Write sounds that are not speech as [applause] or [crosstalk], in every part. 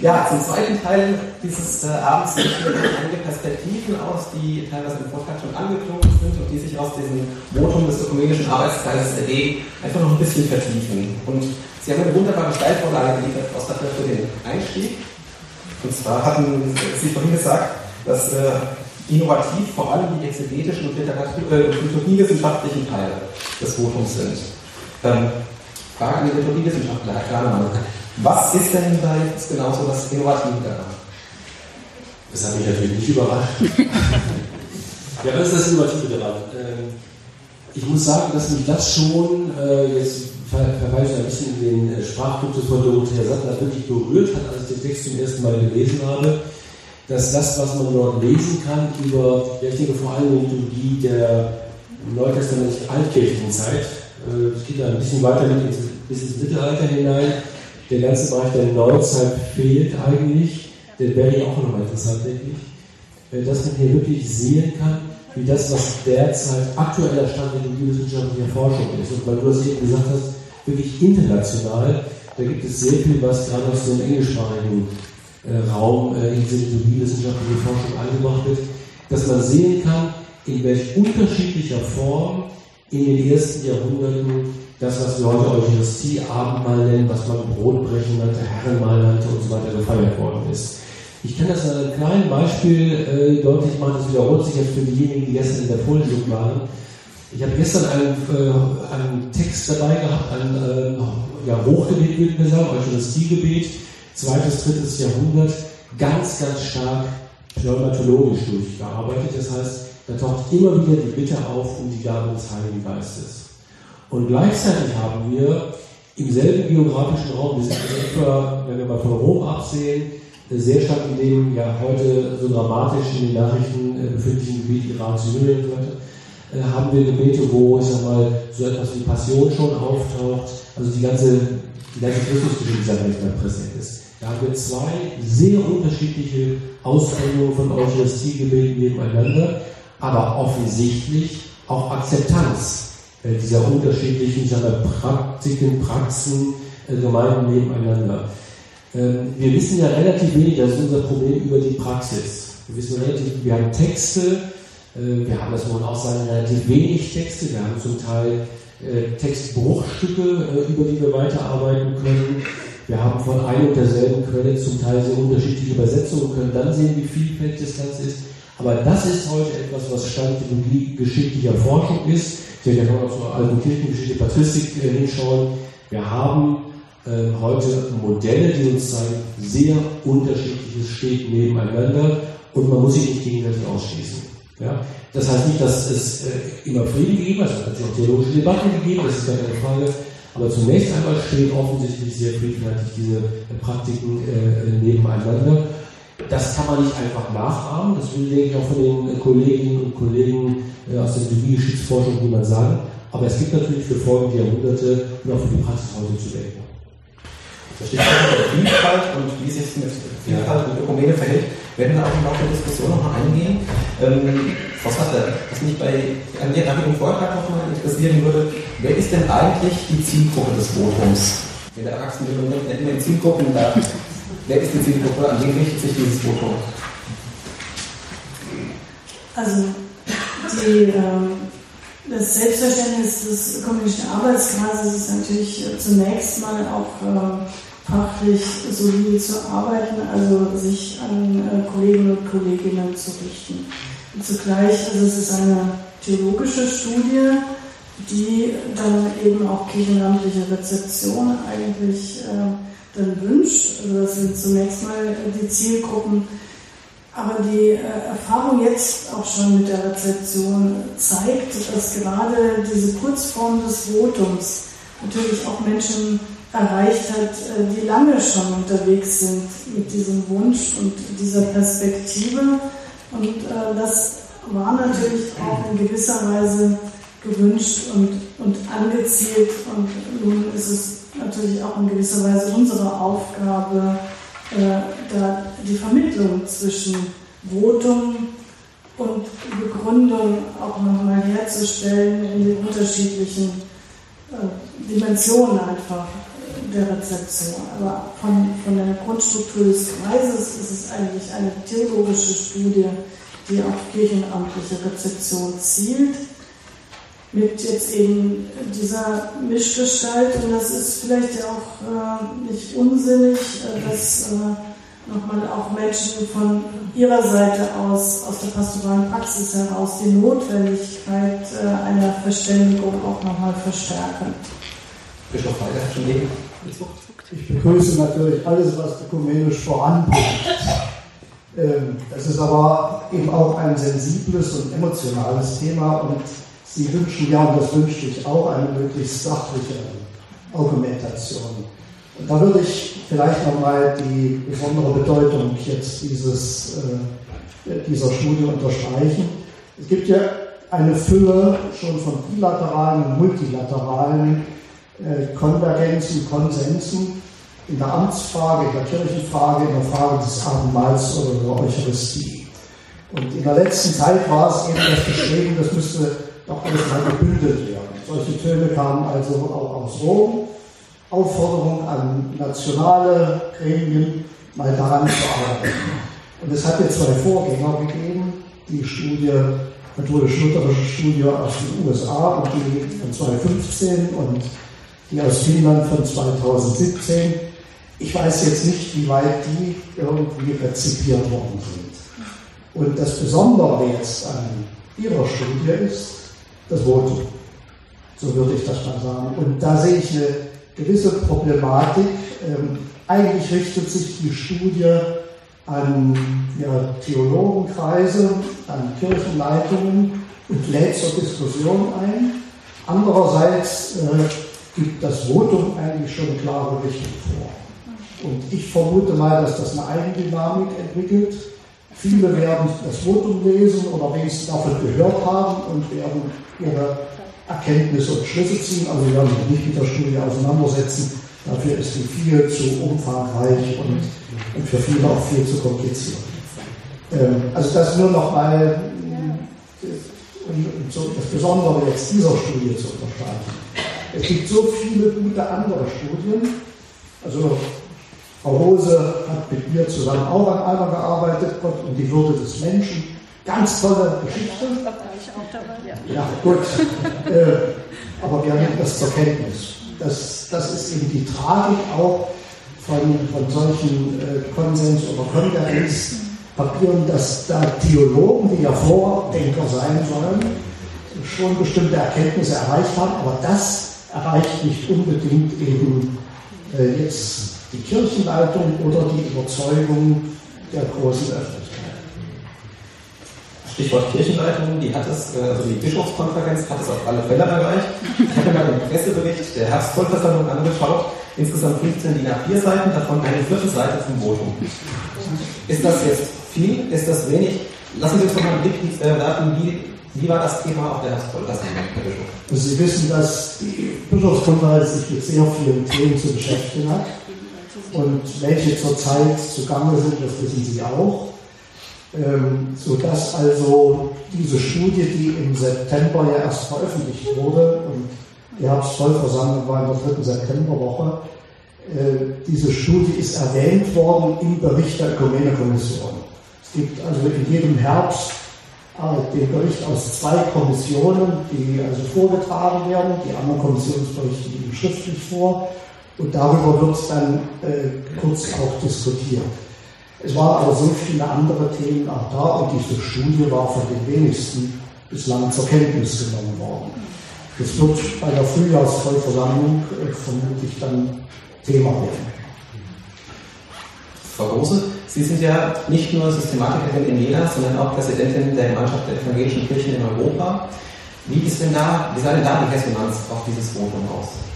Ja, zum zweiten Teil dieses äh, Abends sind einige Perspektiven aus, die teilweise im Vortrag schon angeklungen sind und die sich aus diesem Votum des ökumenischen Arbeitskreises ergeben, einfach noch ein bisschen vertiefen. Und Sie haben eine wunderbare Steilvorlage geliefert, Frau Sattler, für den Einstieg. Und zwar hatten Sie vorhin gesagt, dass äh, innovativ vor allem die exegetischen und äh, liturgiewissenschaftlichen Teile des Votums sind. Ähm, Frage an die Liturgiewissenschaftler, Herr Kranemann. Was ist denn da jetzt genau so das Innovative daran? Das hat mich natürlich nicht überrascht. [laughs] ja, was ist das Innovative daran? Ähm, ich muss sagen, dass mich das schon, äh, jetzt verweise ich ein bisschen in den äh, Sprachduktus von Dorothea Sattler, wirklich berührt hat, als ich den Text zum ersten Mal gelesen habe, dass das, was man dort lesen kann, über, ja, ich denke vor allem die Liturgie der neutestamentlichen altkirchlichen Zeit, äh, es geht da ein bisschen weiter mit bis ins Mittelalter hinein, der ganze Bereich der Neuzeit fehlt eigentlich. Der wäre auch nochmal interessant, denke ich. Dass man hier wirklich sehen kann, wie das, was derzeit aktueller Stand der biowissenschaftlicher Forschung ist. Und weil du das eben gesagt hast, wirklich international, da gibt es sehr viel, was gerade aus dem englischsprachigen äh, Raum äh, in diese biowissenschaftliche Forschung eingebracht wird, dass man sehen kann, in welch unterschiedlicher Form in den ersten Jahrhunderten das, was wir heute Eucharistie, Abendmahl nennen, was man Brotbrechen nannte, Herrenmahl nannte und so weiter gefeiert worden ist. Ich kann das an einem kleinen Beispiel äh, deutlich machen, das wiederholt sich jetzt für diejenigen, die gestern in der Vorlesung waren. Ich habe gestern einen, äh, einen Text dabei gehabt, ein äh, ja, Hochgebet, würde ich sagen, Eucharistiegebet, zweites, drittes Jahrhundert, ganz, ganz stark pneumatologisch durchgearbeitet. Das heißt, da taucht immer wieder die Bitte auf um die Gabe des Heiligen Geistes. Und gleichzeitig haben wir im selben geografischen Raum, wir sind etwa, wenn wir mal von Rom absehen, sehr stark in dem ja heute so dramatisch in den Nachrichten äh, befindlichen Gebiet Iran, Syrien äh, haben wir Gebete, wo ich sag mal so etwas wie Passion schon auftaucht, also die ganze, die ganze Christusgeschichte dieser Welt präsent ist. Da haben wir zwei sehr unterschiedliche Ausprägungen von Eucharistiegebeten nebeneinander, aber offensichtlich auch Akzeptanz dieser unterschiedlichen sagen Praktiken, Praxen, äh, Gemeinden nebeneinander. Ähm, wir wissen ja relativ wenig, das ist unser Problem, über die Praxis. Wir wissen relativ, wir haben Texte, äh, wir haben, das muss man auch sagen, relativ wenig Texte, wir haben zum Teil Textbruchstücke, über die wir weiterarbeiten können. Wir haben von einer und derselben Quelle zum Teil sehr unterschiedliche Übersetzungen, können dann sehen, wie vielfältig das Ganze ist. Aber das ist heute etwas, was Stand geschichtlicher Forschung ist. Ich werde ja noch zur alten Kirchengeschichte, Patristik äh, hinschauen. Wir haben äh, heute Modelle, die uns zeigen, sehr unterschiedliches steht nebeneinander und man muss sich nicht gegenseitig ausschließen. Ja? Das heißt nicht, dass es äh, immer Frieden gegeben hat, es hat auch theologische Debatten gegeben, das ist gar keine Frage. Aber zunächst einmal stehen offensichtlich sehr friedfertig diese äh, Praktiken äh, nebeneinander. Das kann man nicht einfach nachahmen, das will, ich, auch von den Kolleginnen und Kollegen äh, aus der Biologiegeschichtsforschung niemand sagen. Aber es gibt natürlich für folgende Jahrhunderte und auch für die Praxis heute zu denken. Das steht der Vielfalt und wie sich mit Vielfalt und Ökumene verhält, werden wir auch im Laufe der Diskussion noch mal eingehen. Ähm, Frau Satter, was mich bei an Ihrem Vortrag noch mal interessieren würde, wer ist denn eigentlich die Zielgruppe des Votums? In der Erwachsenenbildung wir die Zielgruppen, da Wer ist die Zielgruppe? An wen richtet sich dieses Foto? Also die, äh, das Selbstverständnis des ökonomischen Arbeitskreises ist natürlich zunächst mal auch äh, fachlich solide zu arbeiten, also sich an äh, Kollegen und Kolleginnen zu richten. Und zugleich, also es ist eine theologische Studie, die dann eben auch kirchenamtliche Rezeption eigentlich äh, dann wünscht. Also das sind zunächst mal die Zielgruppen. Aber die äh, Erfahrung jetzt auch schon mit der Rezeption zeigt, dass gerade diese Kurzform des Votums natürlich auch Menschen erreicht hat, äh, die lange schon unterwegs sind mit diesem Wunsch und dieser Perspektive. Und äh, das war natürlich auch in gewisser Weise gewünscht und, und angezielt. Und nun ist es natürlich auch in gewisser Weise unsere Aufgabe, äh, da die Vermittlung zwischen Votum und Begründung auch nochmal herzustellen in den unterschiedlichen äh, Dimensionen einfach der Rezeption. Aber von, von der Grundstruktur des Kreises ist es eigentlich eine theologische Studie, die auf kirchenamtliche Rezeption zielt mit jetzt eben dieser Mischgestalt. Und das ist vielleicht ja auch äh, nicht unsinnig, äh, dass äh, nochmal auch Menschen von ihrer Seite aus, aus der pastoralen Praxis heraus, die Notwendigkeit äh, einer Verständigung auch nochmal verstärken. Bischof schon eben Ich begrüße natürlich alles, was ökumenisch voranbringt. Ähm, das ist aber eben auch ein sensibles und emotionales Thema und Sie wünschen ja, und das wünsche ich auch, eine möglichst sachliche Argumentation. Und da würde ich vielleicht nochmal die besondere Bedeutung jetzt dieses, äh, dieser Studie unterstreichen. Es gibt ja eine Fülle schon von bilateralen und multilateralen äh, Konvergenzen, Konsensen in der Amtsfrage, in der Kirchenfrage, in der Frage des Abendmahls oder der Eucharistie. Und in der letzten Zeit war es eben das Bestreben, das müsste doch alles gebündelt werden. Solche Töne kamen also auch aus Rom. Aufforderung an nationale Gremien, mal daran zu arbeiten. Und es hat jetzt zwei Vorgänger gegeben, die Studie, katholisch-lutherische Studie aus den USA und die von 2015 und die aus Finnland von 2017. Ich weiß jetzt nicht, wie weit die irgendwie rezipiert worden sind. Und das Besondere jetzt an Ihrer Studie ist, das Votum. So würde ich das mal sagen. Und da sehe ich eine gewisse Problematik. Ähm, eigentlich richtet sich die Studie an ja, Theologenkreise, an Kirchenleitungen und lädt zur Diskussion ein. Andererseits äh, gibt das Votum eigentlich schon klare Richtung vor. Und ich vermute mal, dass das eine Eigendynamik entwickelt. Viele werden das Votum lesen oder wenigstens davon gehört haben und werden ihre Erkenntnisse und Schlüsse ziehen. Also wir werden sich nicht mit der Studie auseinandersetzen. Dafür ist sie viel zu umfangreich und, und für viele auch viel zu kompliziert. Ähm, also das nur noch mal um, so das Besondere jetzt dieser Studie zu unterstreichen. Es gibt so viele gute andere Studien. Also Frau Rose hat mit mir zusammen auch an einer gearbeitet, Gott und die Würde des Menschen. Ganz tolle Geschichte. Da war ich auch dabei, ja. Ja, gut. [laughs] äh, aber wir nehmen das zur Kenntnis. Das, das ist eben die Tragik auch von, von solchen äh, Konsens- oder Konvergenzpapieren, dass da Theologen, die ja Vordenker sein sollen, schon bestimmte Erkenntnisse erreicht haben, aber das erreicht nicht unbedingt eben äh, jetzt die Kirchenleitung oder die Überzeugung der großen Öffentlichkeit. Stichwort Kirchenleitung, die hat es, äh, also die Bischofskonferenz hat es auf alle Fälle erreicht. Ich habe mir mal den Pressebericht der Herbstvollversammlung angeschaut, insgesamt 15 DIN A4 Seiten, davon eine Viertelseite zum Votum. Ist das jetzt viel? Ist das wenig? Lassen Sie uns doch mal einen Blick äh, werfen, wie, wie war das Thema auf der Herbstvollversammlung, Herr Bischof? Also Sie wissen, dass die Bischofskonferenz sich mit sehr vielen Themen zu beschäftigen hat. Und welche zurzeit zugange sind, das wissen Sie auch. Ähm, sodass also diese Studie, die im September ja erst veröffentlicht wurde, und die Herbstvollversammlung war in der dritten Septemberwoche, äh, diese Studie ist erwähnt worden im Bericht der Ökumene-Kommission. Es gibt also in jedem Herbst äh, den Bericht aus zwei Kommissionen, die also vorgetragen werden. Die anderen Kommissionsberichte liegen schriftlich vor. Und darüber wird dann äh, kurz auch diskutiert. Es waren aber so viele andere Themen auch da und diese Studie war von den wenigsten bislang zur Kenntnis genommen worden. Das wird bei der Frühjahrsvollversammlung äh, vermutlich dann Thema werden. Frau Rose, Sie sind ja nicht nur Systematikerin in Jena, sondern auch Präsidentin der Gemeinschaft der evangelischen Kirchen in Europa. Wie, ist denn da, wie sah denn da die Resonanz auf dieses Votum aus?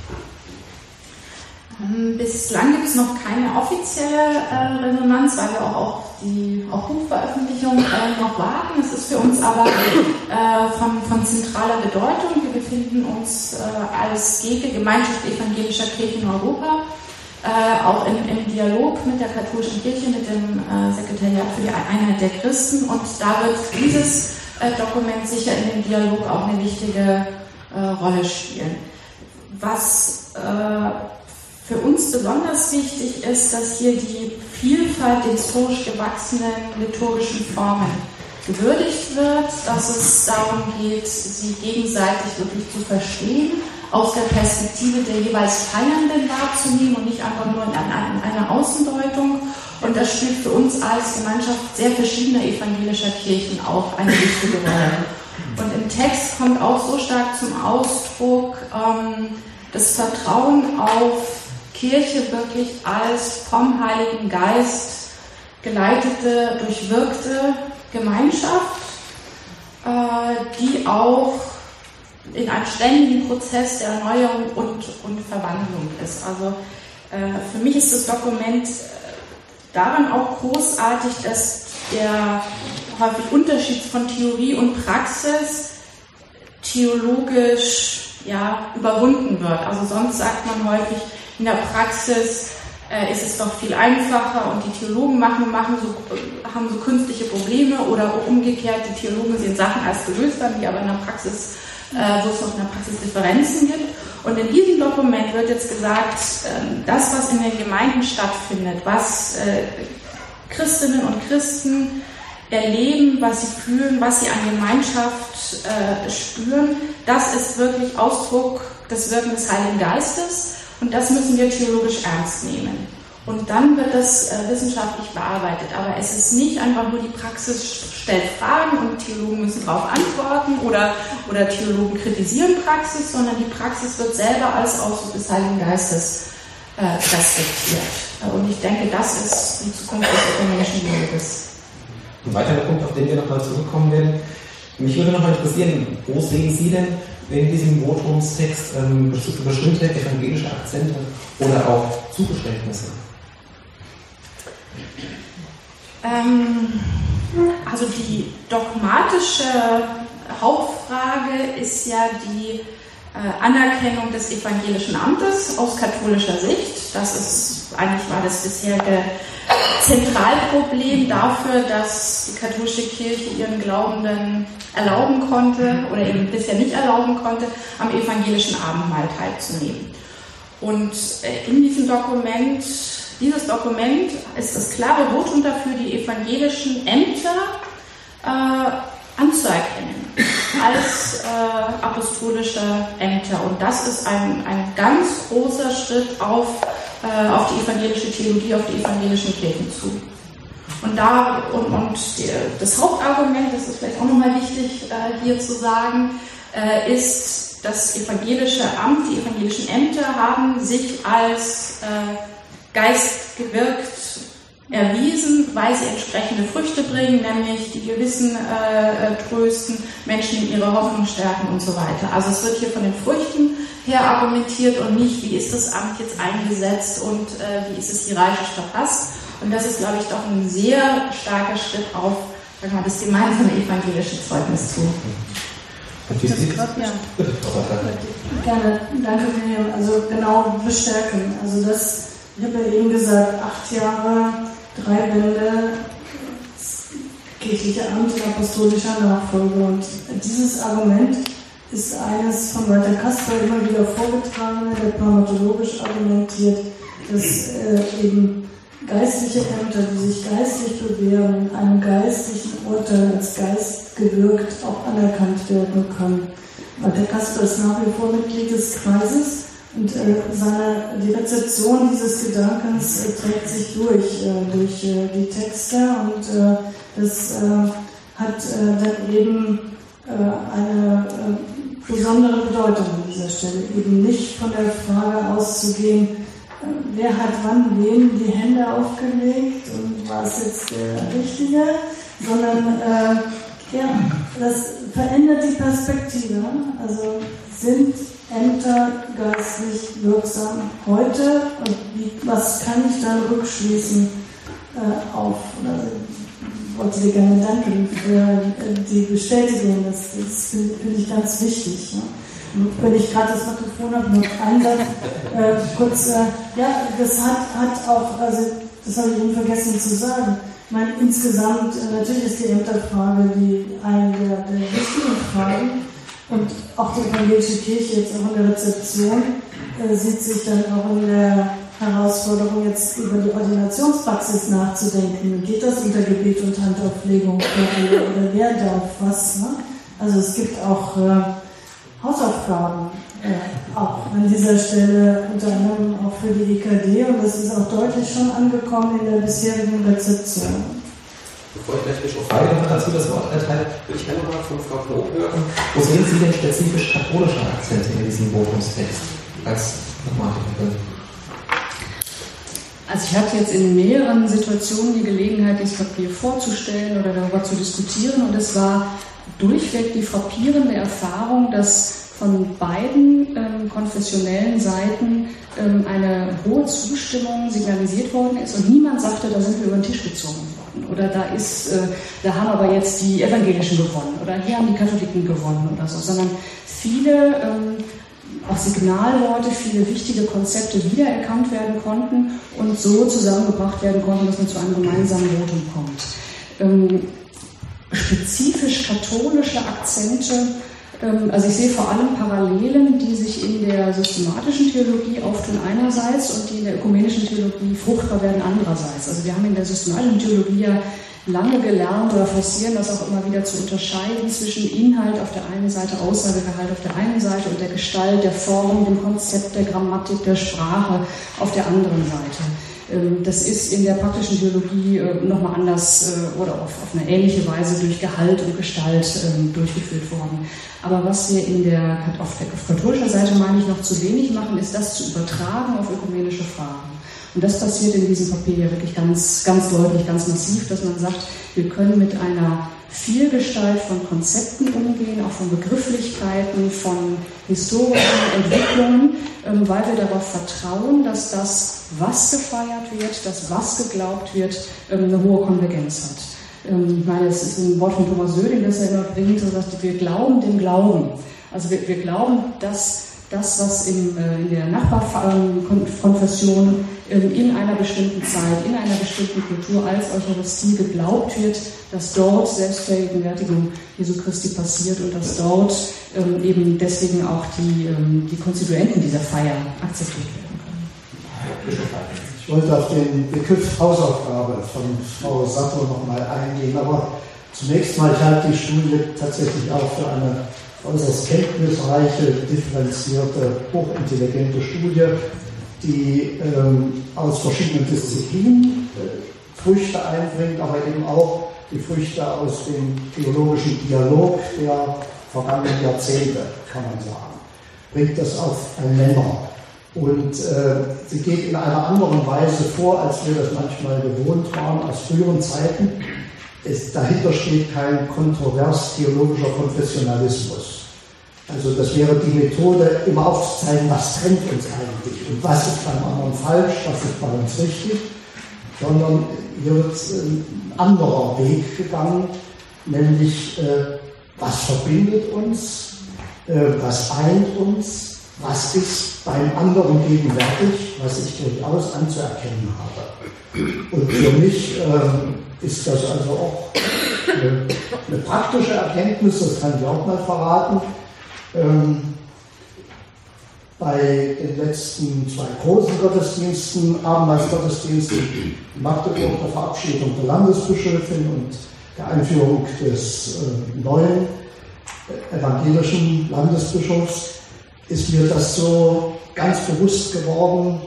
Ähm, bislang gibt es noch keine offizielle äh, Resonanz, weil wir auch auf die auf Buchveröffentlichung äh, noch warten. Es ist für uns aber äh, von, von, zentraler Bedeutung. Wir befinden uns äh, als GEGE, Gemeinschaft evangelischer Kirchen in Europa, äh, auch in, im Dialog mit der katholischen Kirche, mit dem äh, Sekretariat für die Einheit der Christen. Und da wird dieses Dokument sicher in dem Dialog auch eine wichtige Rolle spielen. Was für uns besonders wichtig ist, dass hier die Vielfalt historisch gewachsenen liturgischen Formen gewürdigt wird, dass es darum geht, sie gegenseitig wirklich zu verstehen, aus der Perspektive der jeweils Feiernden wahrzunehmen und nicht einfach nur in einer Außendeutung. Und das spielt für uns als Gemeinschaft sehr verschiedener evangelischer Kirchen auch eine wichtige Rolle. Und im Text kommt auch so stark zum Ausdruck ähm, das Vertrauen auf Kirche wirklich als vom Heiligen Geist geleitete, durchwirkte Gemeinschaft, äh, die auch in einem ständigen Prozess der Erneuerung und, und Verwandlung ist. Also äh, für mich ist das Dokument äh, daran auch großartig, dass der häufig Unterschied von Theorie und Praxis theologisch ja, überwunden wird. Also sonst sagt man häufig, in der Praxis äh, ist es doch viel einfacher und die Theologen machen, machen so, haben so künstliche Probleme oder umgekehrt, die Theologen sehen Sachen als gelöst an, die aber in der Praxis, äh, wo es noch in der Praxis Differenzen gibt. Und in diesem Dokument wird jetzt gesagt, äh, das, was in den Gemeinden stattfindet, was äh, Christinnen und Christen erleben, was sie fühlen, was sie an Gemeinschaft äh, spüren, das ist wirklich Ausdruck des Wirken des Heiligen Geistes. Und das müssen wir theologisch ernst nehmen. Und dann wird das äh, wissenschaftlich bearbeitet. Aber es ist nicht einfach nur die Praxis stellt Fragen und Theologen müssen darauf antworten oder, oder Theologen kritisieren Praxis, sondern die Praxis wird selber als Ausdruck des Heiligen Geistes äh, respektiert. Und ich denke, das ist die Zukunft des ökumenischen Dialoges. Ein weiterer Punkt, auf den wir nochmal zurückkommen werden. Mich würde nochmal interessieren, wo sehen Sie denn in diesem Votumstext ähm, bestimmte evangelische Akzente oder auch Zugeständnisse? Ähm, also die dogmatische Hauptfrage ist ja die Anerkennung des evangelischen Amtes aus katholischer Sicht. Das ist eigentlich war das bisherige Zentralproblem dafür, dass die katholische Kirche ihren Glaubenden erlauben konnte oder eben bisher nicht erlauben konnte, am evangelischen Abendmahl teilzunehmen. Und äh, in diesem Dokument, dieses Dokument ist das klare Votum dafür, die evangelischen Ämter äh, anzuerkennen als äh, apostolische Ämter. Und das ist ein, ein ganz großer Schritt auf, äh, auf die evangelische Theologie, auf die evangelischen Kirchen zu. Und da und, und die, das Hauptargument, das ist vielleicht auch nochmal wichtig äh, hier zu sagen, äh, ist, das evangelische Amt, die evangelischen Ämter haben sich als äh, Geist gewirkt erwiesen, weil sie entsprechende Früchte bringen, nämlich die Gewissen äh, trösten, Menschen in ihre Hoffnung stärken und so weiter. Also es wird hier von den Früchten her argumentiert und nicht, wie ist das Amt jetzt eingesetzt und äh, wie ist es hierarchisch verfasst. Und das ist, glaube ich, doch ein sehr starker Schritt auf sag mal, das gemeinsame evangelische Zeugnis zu. Ja. Gerne, danke Miriam. Also genau bestärken. Also das, ich habe ja eben gesagt, acht Jahre, drei Bände, kirchliche Amt und apostolischer Nachfolge. Und dieses Argument ist eines von Walter Kasper immer wieder vorgetragen, der pneumatologisch argumentiert, dass äh, eben geistliche Ämter, die sich geistlich bewähren, in einem geistlichen Urteil als Geist gewirkt auch anerkannt werden können. Walter Kasper ist nach wie vor Mitglied des Kreises und äh, seine, die Rezeption dieses Gedankens äh, trägt sich durch, äh, durch äh, die Texte und äh, das äh, hat dann eben eine besondere Bedeutung an dieser Stelle. Eben nicht von der Frage auszugehen, wer hat wann wem die Hände aufgelegt und war es jetzt der Richtige, sondern ja, das verändert die Perspektive. Also sind Ämter geistlich wirksam heute und wie, was kann ich dann rückschließen äh, auf, oder wollte dir gerne danken für äh, die Bestätigung, das, das finde find ich ganz wichtig. Ne? wenn ich gerade das Mikrofon habe, noch einen Satz, äh, kurz, äh, ja, das hat, hat auch, also das habe ich eben vergessen zu sagen. Ich meine, insgesamt, äh, natürlich ist die Ämterfrage die eine der, der wichtigen Fragen und auch die evangelische Kirche jetzt auch in der Rezeption äh, sieht sich dann auch in der Herausforderung, jetzt über die Ordinationspraxis nachzudenken. Geht das unter Gebet und Handauflegung oder wer darf was? Ne? Also es gibt auch äh, Hausaufgaben, äh, auch an dieser Stelle, unter anderem auch für die EKD und das ist auch deutlich schon angekommen in der bisherigen Rezeption. Bevor ich gleich Bischof Weigel dazu das Wort erteile, würde ich gerne mal von Frau Knob hören. Wo sehen Sie denn spezifisch katholische Akzente in diesem Votumstext als Dogmatikerin? Also ich hatte jetzt in mehreren Situationen die Gelegenheit, dieses Papier vorzustellen oder darüber zu diskutieren und es war durchweg die frappierende Erfahrung, dass von beiden ähm, konfessionellen Seiten ähm, eine hohe Zustimmung signalisiert worden ist und niemand sagte, da sind wir über den Tisch gezogen worden oder da ist, äh, da haben aber jetzt die Evangelischen gewonnen. Oder hier haben die Katholiken gewonnen oder so, sondern viele ähm, auch Signalworte, viele wichtige Konzepte wiedererkannt werden konnten und so zusammengebracht werden konnten, dass man zu einem gemeinsamen Votum kommt. Ähm, spezifisch katholische Akzente, also ich sehe vor allem Parallelen, die sich in der systematischen Theologie auftun einerseits und die in der ökumenischen Theologie fruchtbar werden andererseits. Also wir haben in der systematischen Theologie ja lange gelernt oder forcieren das auch immer wieder zu unterscheiden zwischen Inhalt auf der einen Seite, Aussagegehalt auf der einen Seite und der Gestalt, der Form, dem Konzept, der Grammatik, der Sprache auf der anderen Seite. Ähm, das ist in der praktischen Theologie äh, nochmal anders äh, oder auf, eine ähnliche Weise durch Gehalt und Gestalt ähm, durchgeführt worden. Aber was wir in der, auf katholischer Seite, meine ich, noch zu wenig machen, ist das zu übertragen auf ökumenische Fragen. Und das passiert in diesem Papier ja wirklich ganz, ganz deutlich, ganz massiv, dass man sagt, wir können mit einer Vielgestalt von Konzepten umgehen, auch von Begrifflichkeiten, von historischen Entwicklungen, ähm, weil wir darauf vertrauen, dass das, was gefeiert wird, das, was geglaubt wird, ähm, eine hohe Konvergenz hat. Ähm, ich meine, es ist ein Wort von Thomas Söding, das er immer bringt, so sagt, wir glauben dem Glauben. Also wir, wir glauben, dass das, was in, äh, in der Nachbarkonfession in einer bestimmten Zeit, in einer bestimmten Kultur als Eucharistie geglaubt wird, dass dort Selbstvergegenwärtigung Jesu Christi passiert und dass dort ähm, eben deswegen auch die, ähm, die Konstituenten dieser Feier akzeptiert werden können. Ich wollte auf den Begriff Hausaufgabe von Frau Sattler nochmal eingehen, aber zunächst mal, ich halte die Studie tatsächlich auch für eine äußerst kenntnisreiche, differenzierte, hochintelligente Studie, die ähm, aus verschiedenen Disziplinen Früchte einbringt, aber eben auch die Früchte aus dem theologischen Dialog der vergangenen Jahrzehnte, kann man sagen. Bringt das auf einen Nenner. Und äh, sie geht in einer anderen Weise vor, als wir das manchmal gewohnt waren aus früheren Zeiten. Es, dahinter steht kein kontrovers theologischer Konfessionalismus. Also das wäre die Methode, immer aufzuzeigen, was trennt uns eigentlich und was ist beim anderen falsch, was ist bei uns richtig, sondern hier wird ein anderer Weg gegangen, nämlich äh, was verbindet uns, äh, was eint uns, was ist beim anderen gegenwärtig, was ich durchaus anzuerkennen habe. Und für mich äh, ist das also auch eine, eine praktische Erkenntnis, das kann ich auch mal verraten ähm, bei den letzten zwei großen Gottesdiensten, Abendmahlsgottesdiensten in Magdeburg, der Verabschiedung der Landesbischöfin und der Einführung des äh, neuen evangelischen Landesbischofs, ist mir das so ganz bewusst geworden,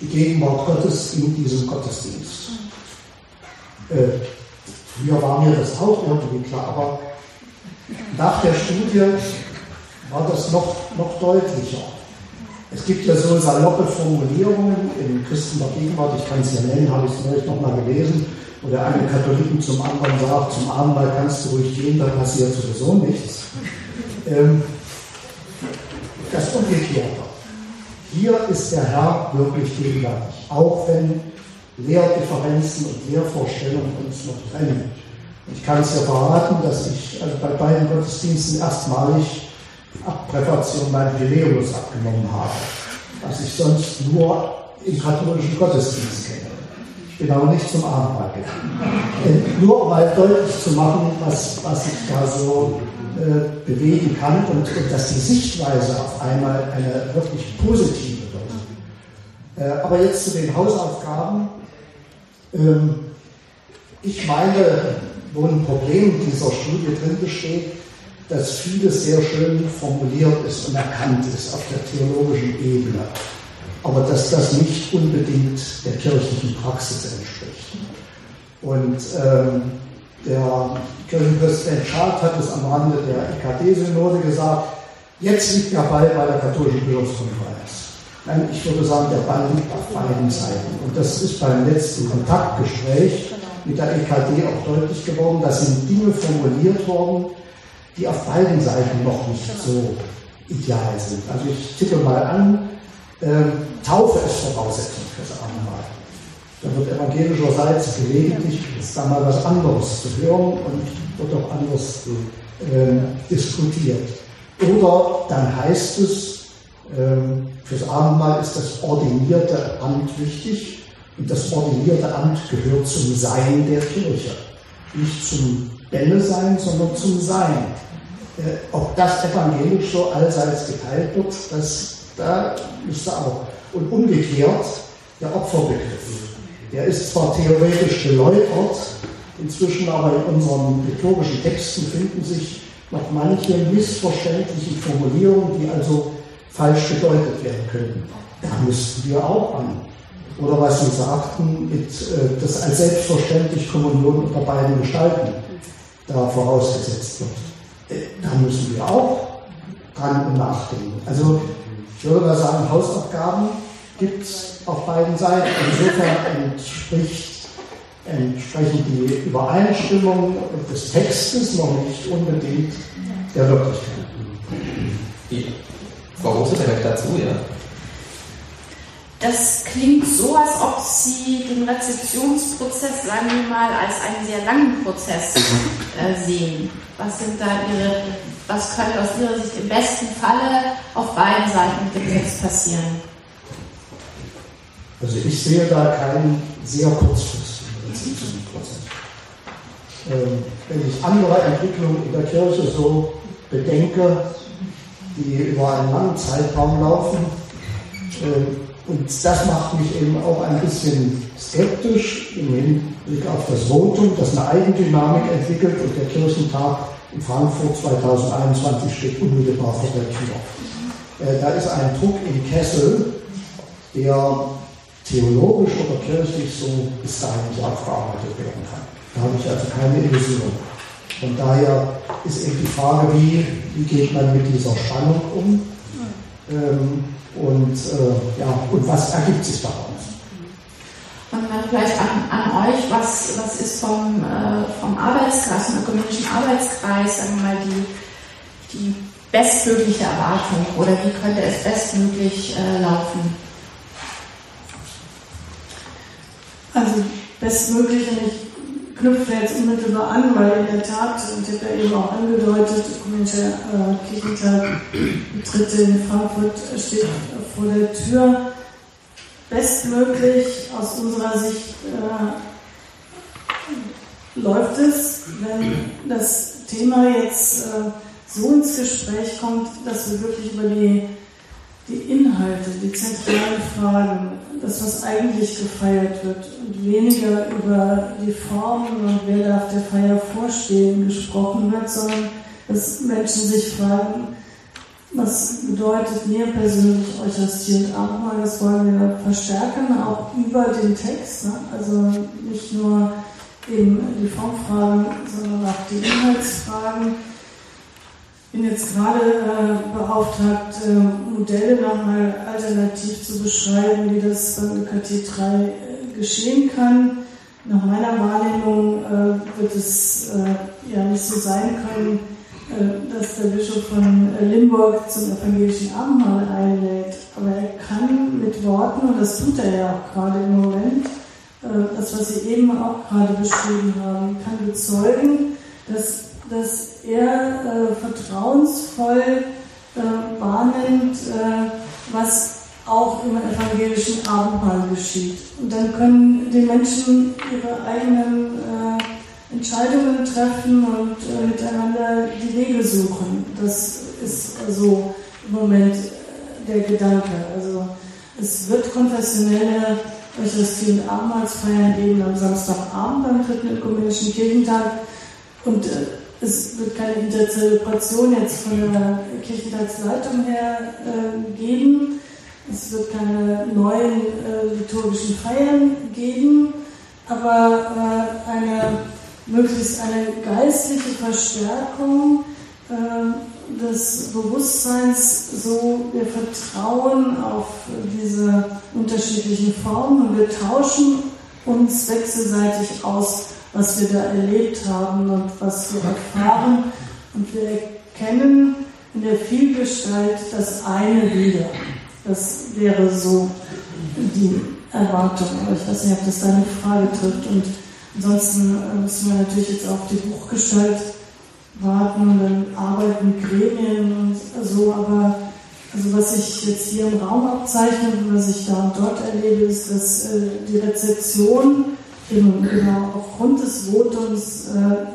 die Gegenwart Gottes in diesem Gottesdienst. Äh, früher war mir das auch irgendwie klar, aber nach der Studie war das noch, noch deutlicher. Es gibt ja so saloppe Formulierungen in Christen der Gegenwart, ich kann es ja nennen, habe ich es neulich nochmal gelesen, wo der eine Katholiken zum anderen sagt, zum Abendmahl kannst du ruhig gehen, da passiert sowieso nichts. Ähm, das Umgekehrte. Hier ist der Herr wirklich gegenwärtig, auch wenn Lehrdifferenzen und Lehrvorstellungen uns noch trennen. Ich kann es ja verraten, dass ich also bei beiden Gottesdiensten erstmalig Abpräparation beim Pileus abgenommen habe, was ich sonst nur im katholischen Gottesdienst kenne. Ich bin aber nicht zum Abendmahl gegangen. nur um mal deutlich zu machen, was, was ich da so äh, bewegen kann und, und, dass die Sichtweise auf einmal eine wirklich positive wird. Äh, aber jetzt zu den Hausaufgaben. Ähm, ich meine, wo ein Problem dieser Studie drin besteht, dass vieles sehr schön formuliert ist und erkannt ist auf der theologischen Ebene, aber dass das nicht unbedingt der kirchlichen Praxis entspricht. Und ähm, der Kirchenpräsident Schad hat es am Rande der EKD-Synode gesagt, jetzt liegt der Ball bei der katholischen Bischofskonferenz. Nein, ich würde sagen, der Ball liegt auf beiden Seiten. Und das ist beim letzten Kontaktgespräch mit der EKD auch deutlich geworden. Da sind Dinge formuliert worden, die auf beiden Seiten noch nicht so ideal sind. Also ich tippe mal an, äh, Taufe ist Voraussetzung fürs Abendmahl. Da wird evangelischerseits gelegentlich ist da mal was anderes zu hören und wird auch anders äh, diskutiert. Oder dann heißt es, äh, fürs Abendmahl ist das ordinierte Amt wichtig und das ordinierte Amt gehört zum Sein der Kirche. Nicht zum Bälle sein, sondern zum Sein. Äh, ob das evangelisch so allseits geteilt wird, das da müsste auch. Und umgekehrt, der Opferbegriff. Der ist zwar theoretisch geläutert, inzwischen aber in unseren liturgischen Texten finden sich noch manche missverständliche Formulierungen, die also falsch gedeutet werden können. Da müssten wir auch an. Oder was Sie sagten, mit, äh, das als selbstverständlich Kommunion unter beiden Gestalten da vorausgesetzt wird. Äh, da müssen wir auch dran nachdenken. Also ich würde mal sagen, Hausaufgaben gibt es auf beiden Seiten. Insofern entspricht, entsprechen die Übereinstimmung des Textes noch nicht unbedingt der Wirklichkeit. Die Frau Rose direkt dazu, ja. Das klingt so, als ob Sie den Rezeptionsprozess, sagen wir mal, als einen sehr langen Prozess äh, sehen. Was sind da Ihre, was könnte aus Ihrer Sicht im besten Falle auf beiden Seiten mit dem Text passieren? Also ich sehe da keinen sehr kurzfristigen Rezeptionsprozess. Ähm, wenn ich andere Entwicklungen in der Kirche so bedenke, die über einen langen Zeitraum laufen, äh, und das macht mich eben auch ein bisschen skeptisch im Hinblick auf das Votum, das eine Eigendynamik entwickelt und der Kirchentag in Frankfurt 2021 steht unmittelbar vor der Tür. Äh, da ist ein Druck im Kessel, der theologisch oder kirchlich so bis dahin nicht aufgearbeitet werden kann. Da habe ich also keine Illusion. Von daher ist eben die Frage, wie, wie geht man mit dieser Spannung um? Ähm, und, äh, ja, und was ergibt sich daraus? Und dann vielleicht an, an euch, was, was ist vom, äh, vom Arbeitskreis, vom ökumenischen Arbeitskreis, sagen wir mal, die, die bestmögliche Erwartung oder wie könnte es bestmöglich äh, laufen? Also bestmöglich, ich knüpfe jetzt unmittelbar an, weil in der Tat, und ich habe ja eben auch angedeutet, ökumenischer äh, Kirchentag, dritte in Frankfurt steht vor der Tür. Bestmöglich aus unserer Sicht äh, läuft es, wenn das Thema jetzt äh, so ins Gespräch kommt, dass wir wirklich über die, die Inhalte, die zentralen Fragen, das, was eigentlich gefeiert wird und weniger über die Formen und wer darf der Feier vorstehen gesprochen wird, sondern dass Menschen sich fragen, was bedeutet mir persönlich Eucharistie und Abendmahl? Das wollen wir verstärken, auch über den Text. Ne? Also nicht nur eben die Formfragen, sondern auch die Inhaltsfragen. Bin jetzt gerade äh, beauftragt, äh, Modelle nochmal alternativ zu beschreiben, wie das beim kt 3 äh, geschehen kann. Nach meiner Wahrnehmung äh, wird es äh, ja nicht so sein können, äh, dass der Bischof von Limburg zum evangelischen Abendmahl einlädt. Aber er kann mit Worten, und das tut er ja auch gerade im Moment, das, was Sie eben auch gerade beschrieben haben, kann bezeugen, dass, dass er äh, vertrauensvoll äh, wahrnimmt, äh, was auch im evangelischen Abendmahl geschieht. Und dann können die Menschen ihre eigenen Entscheidungen treffen und äh, miteinander die Wege suchen. Das ist so im Moment der Gedanke. Also es wird konfessionelle Eucharistie- und Abendmahlsfeiern geben am Samstagabend beim dritten ökumenischen Kirchentag. Und äh, es wird keine Interzelebration jetzt von der Kirchentagsleitung her äh, geben. Es wird keine neuen äh, liturgischen Feiern geben, aber äh, eine möglichst eine geistliche Verstärkung äh, des Bewusstseins, so wir vertrauen auf diese unterschiedlichen Formen und wir tauschen uns wechselseitig aus, was wir da erlebt haben und was wir erfahren und wir erkennen in der Vielgestalt das eine wieder. Das wäre so die Erwartung. Aber ich weiß nicht, ob das deine Frage trifft. Und ansonsten äh, müssen wir natürlich jetzt auf die Buchgestalt warten und dann arbeiten Gremien und so. Aber also was ich jetzt hier im Raum abzeichne und was ich da und dort erlebe, ist, dass äh, die Rezeption eben genau aufgrund des Votums äh,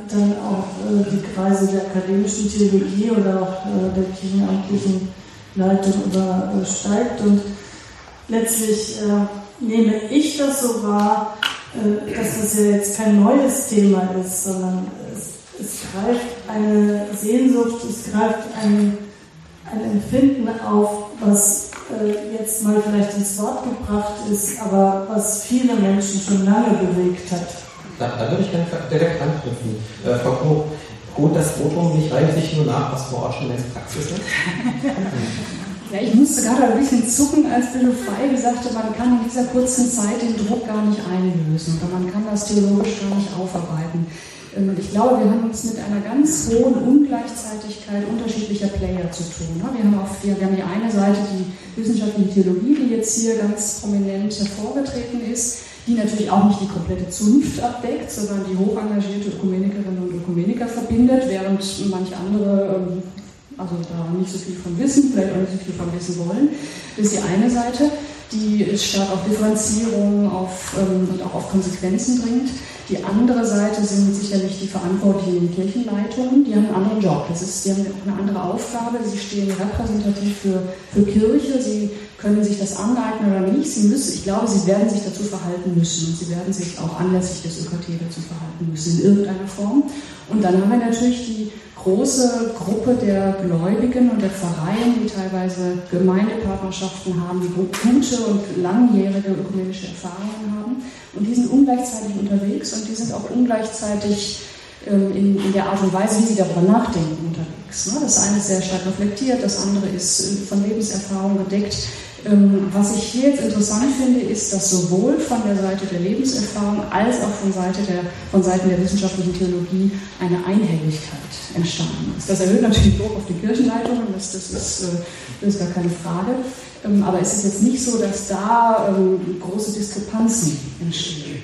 dann auch äh, die Kreise der akademischen Theologie oder auch äh, der kirchenamtlichen Leitung übersteigt. Und letztlich äh, nehme ich das so wahr, äh, dass das ja jetzt kein neues Thema ist, sondern es, es greift eine Sehnsucht, es greift ein, ein Empfinden auf, was äh, jetzt mal vielleicht ins Wort gebracht ist, aber was viele Menschen schon lange bewegt hat. Da, da würde ich gerne direkt anknüpfen. Äh, Frau Koch, holt das Votum nicht eigentlich nur nach, was vor Ort schon längst Praxis ist? [laughs] Ja, ich musste gerade ein bisschen zucken, als Philipp Feige sagte, man kann in dieser kurzen Zeit den Druck gar nicht einlösen oder man kann das theologisch gar nicht aufarbeiten. Ähm, ich glaube, wir haben uns mit einer ganz hohen Ungleichzeitigkeit unterschiedlicher Player zu tun. Ne? Wir haben, auf, wir haben die eine Seite die wissenschaftliche Theologie, die jetzt hier ganz prominent hervorgetreten ist, die natürlich auch nicht die komplette Zunft abdeckt, sondern die hoch engagierte Ökumenikerinnen und Ökumeniker verbindet, während manche andere ähm, also da nicht so viel von wissen, vielleicht auch nicht so viel von wissen wollen. Das ist die eine Seite, die stark auf Differenzierung auf, ähm, und auch auf Konsequenzen dringt. Die andere Seite sind sicherlich die Verantwortlichen in Kirchenleitungen, die haben einen anderen Job. Das ist, die haben eine andere Aufgabe, sie stehen repräsentativ für, für Kirche, sie können sich das aneignen oder nicht. Sie müssen, ich glaube, sie werden sich dazu verhalten müssen und sie werden sich auch anlässlich des ÖKT dazu verhalten müssen in irgendeiner Form. Und dann haben wir natürlich die große Gruppe der Gläubigen und der Pfarreien, die teilweise Gemeindepartnerschaften haben, die gute und langjährige ökumenische Erfahrungen haben. Und die sind ungleichzeitig unterwegs und die sind auch ungleichzeitig ähm, in, in, der Art und Weise, wie sie darüber nachdenken, unterwegs. Ne? Das eine ist sehr stark reflektiert, das andere ist äh, von Lebenserfahrung gedeckt. Ähm, was ich hier jetzt interessant finde, ist, dass sowohl von der Seite der Lebenserfahrung als auch von, Seite der, von Seiten der wissenschaftlichen Theologie eine Einhelligkeit entstanden ist. Das erhöht natürlich Druck auf die Kirchenleitungen, das, das, ist, äh, das ist gar keine Frage. Ähm, aber es ist jetzt nicht so, dass da ähm, große Diskrepanzen entstehen.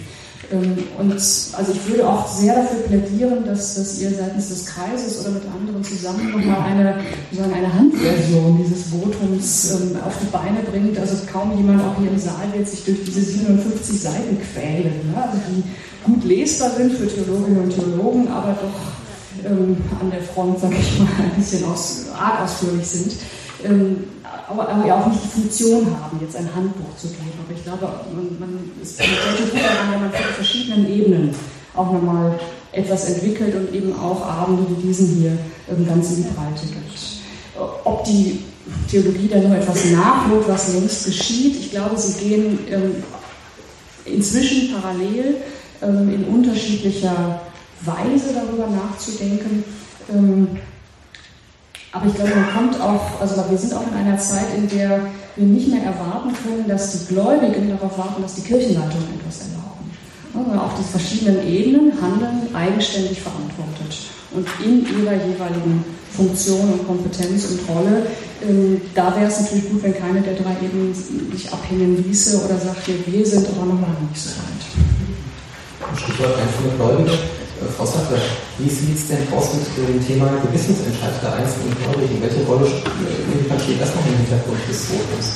Ähm, und also ich würde auch sehr dafür plädieren, dass, dass ihr seitens des Kreises oder mit anderen zusammen nochmal eine, sozusagen eine Handversion dieses Votums ähm, auf die Beine bringt. Also kaum jemand auch hier im Saal wird sich durch diese 57 Seiten quälen, ne? also die gut lesbar sind für Theologinnen und Theologen, aber doch ähm, an der Front, sage ich mal, ein bisschen aus, arg ausführlich sind. Ähm, auch nicht die Funktion haben, jetzt ein Handbuch zu geben. Aber ich glaube, man, man ist gut daran, wenn man verschiedenen Ebenen auch nochmal etwas entwickelt und eben auch Abende wie diesen hier ganz in die Breite gibt. Ob die Theologie da nur etwas nachholt, was längst geschieht, ich glaube, sie gehen ähm, inzwischen parallel ähm, in unterschiedlicher Weise darüber nachzudenken. Aber ich glaube, man kommt auch, also wir sind auch in einer Zeit, in der wir nicht mehr erwarten können, dass die Gläubigen darauf warten, dass die Kirchenleitung etwas erlauben. Also auch die verschiedenen Ebenen handeln eigenständig verantwortet und in ihrer jeweiligen Funktion und Kompetenz und Rolle. Ähm, da wäre es natürlich gut, wenn keine der drei Ebenen sich abhängen ließe oder sagt, wir sind aber noch lange nicht so weit. Stichwort einzelne Gläubige. Äh, Frau Sattler, wie sieht es denn aus mit dem Thema Gewissensentscheid der einzelnen Gläubigen? Welche Rolle spielt das noch im Hintergrund des Votums?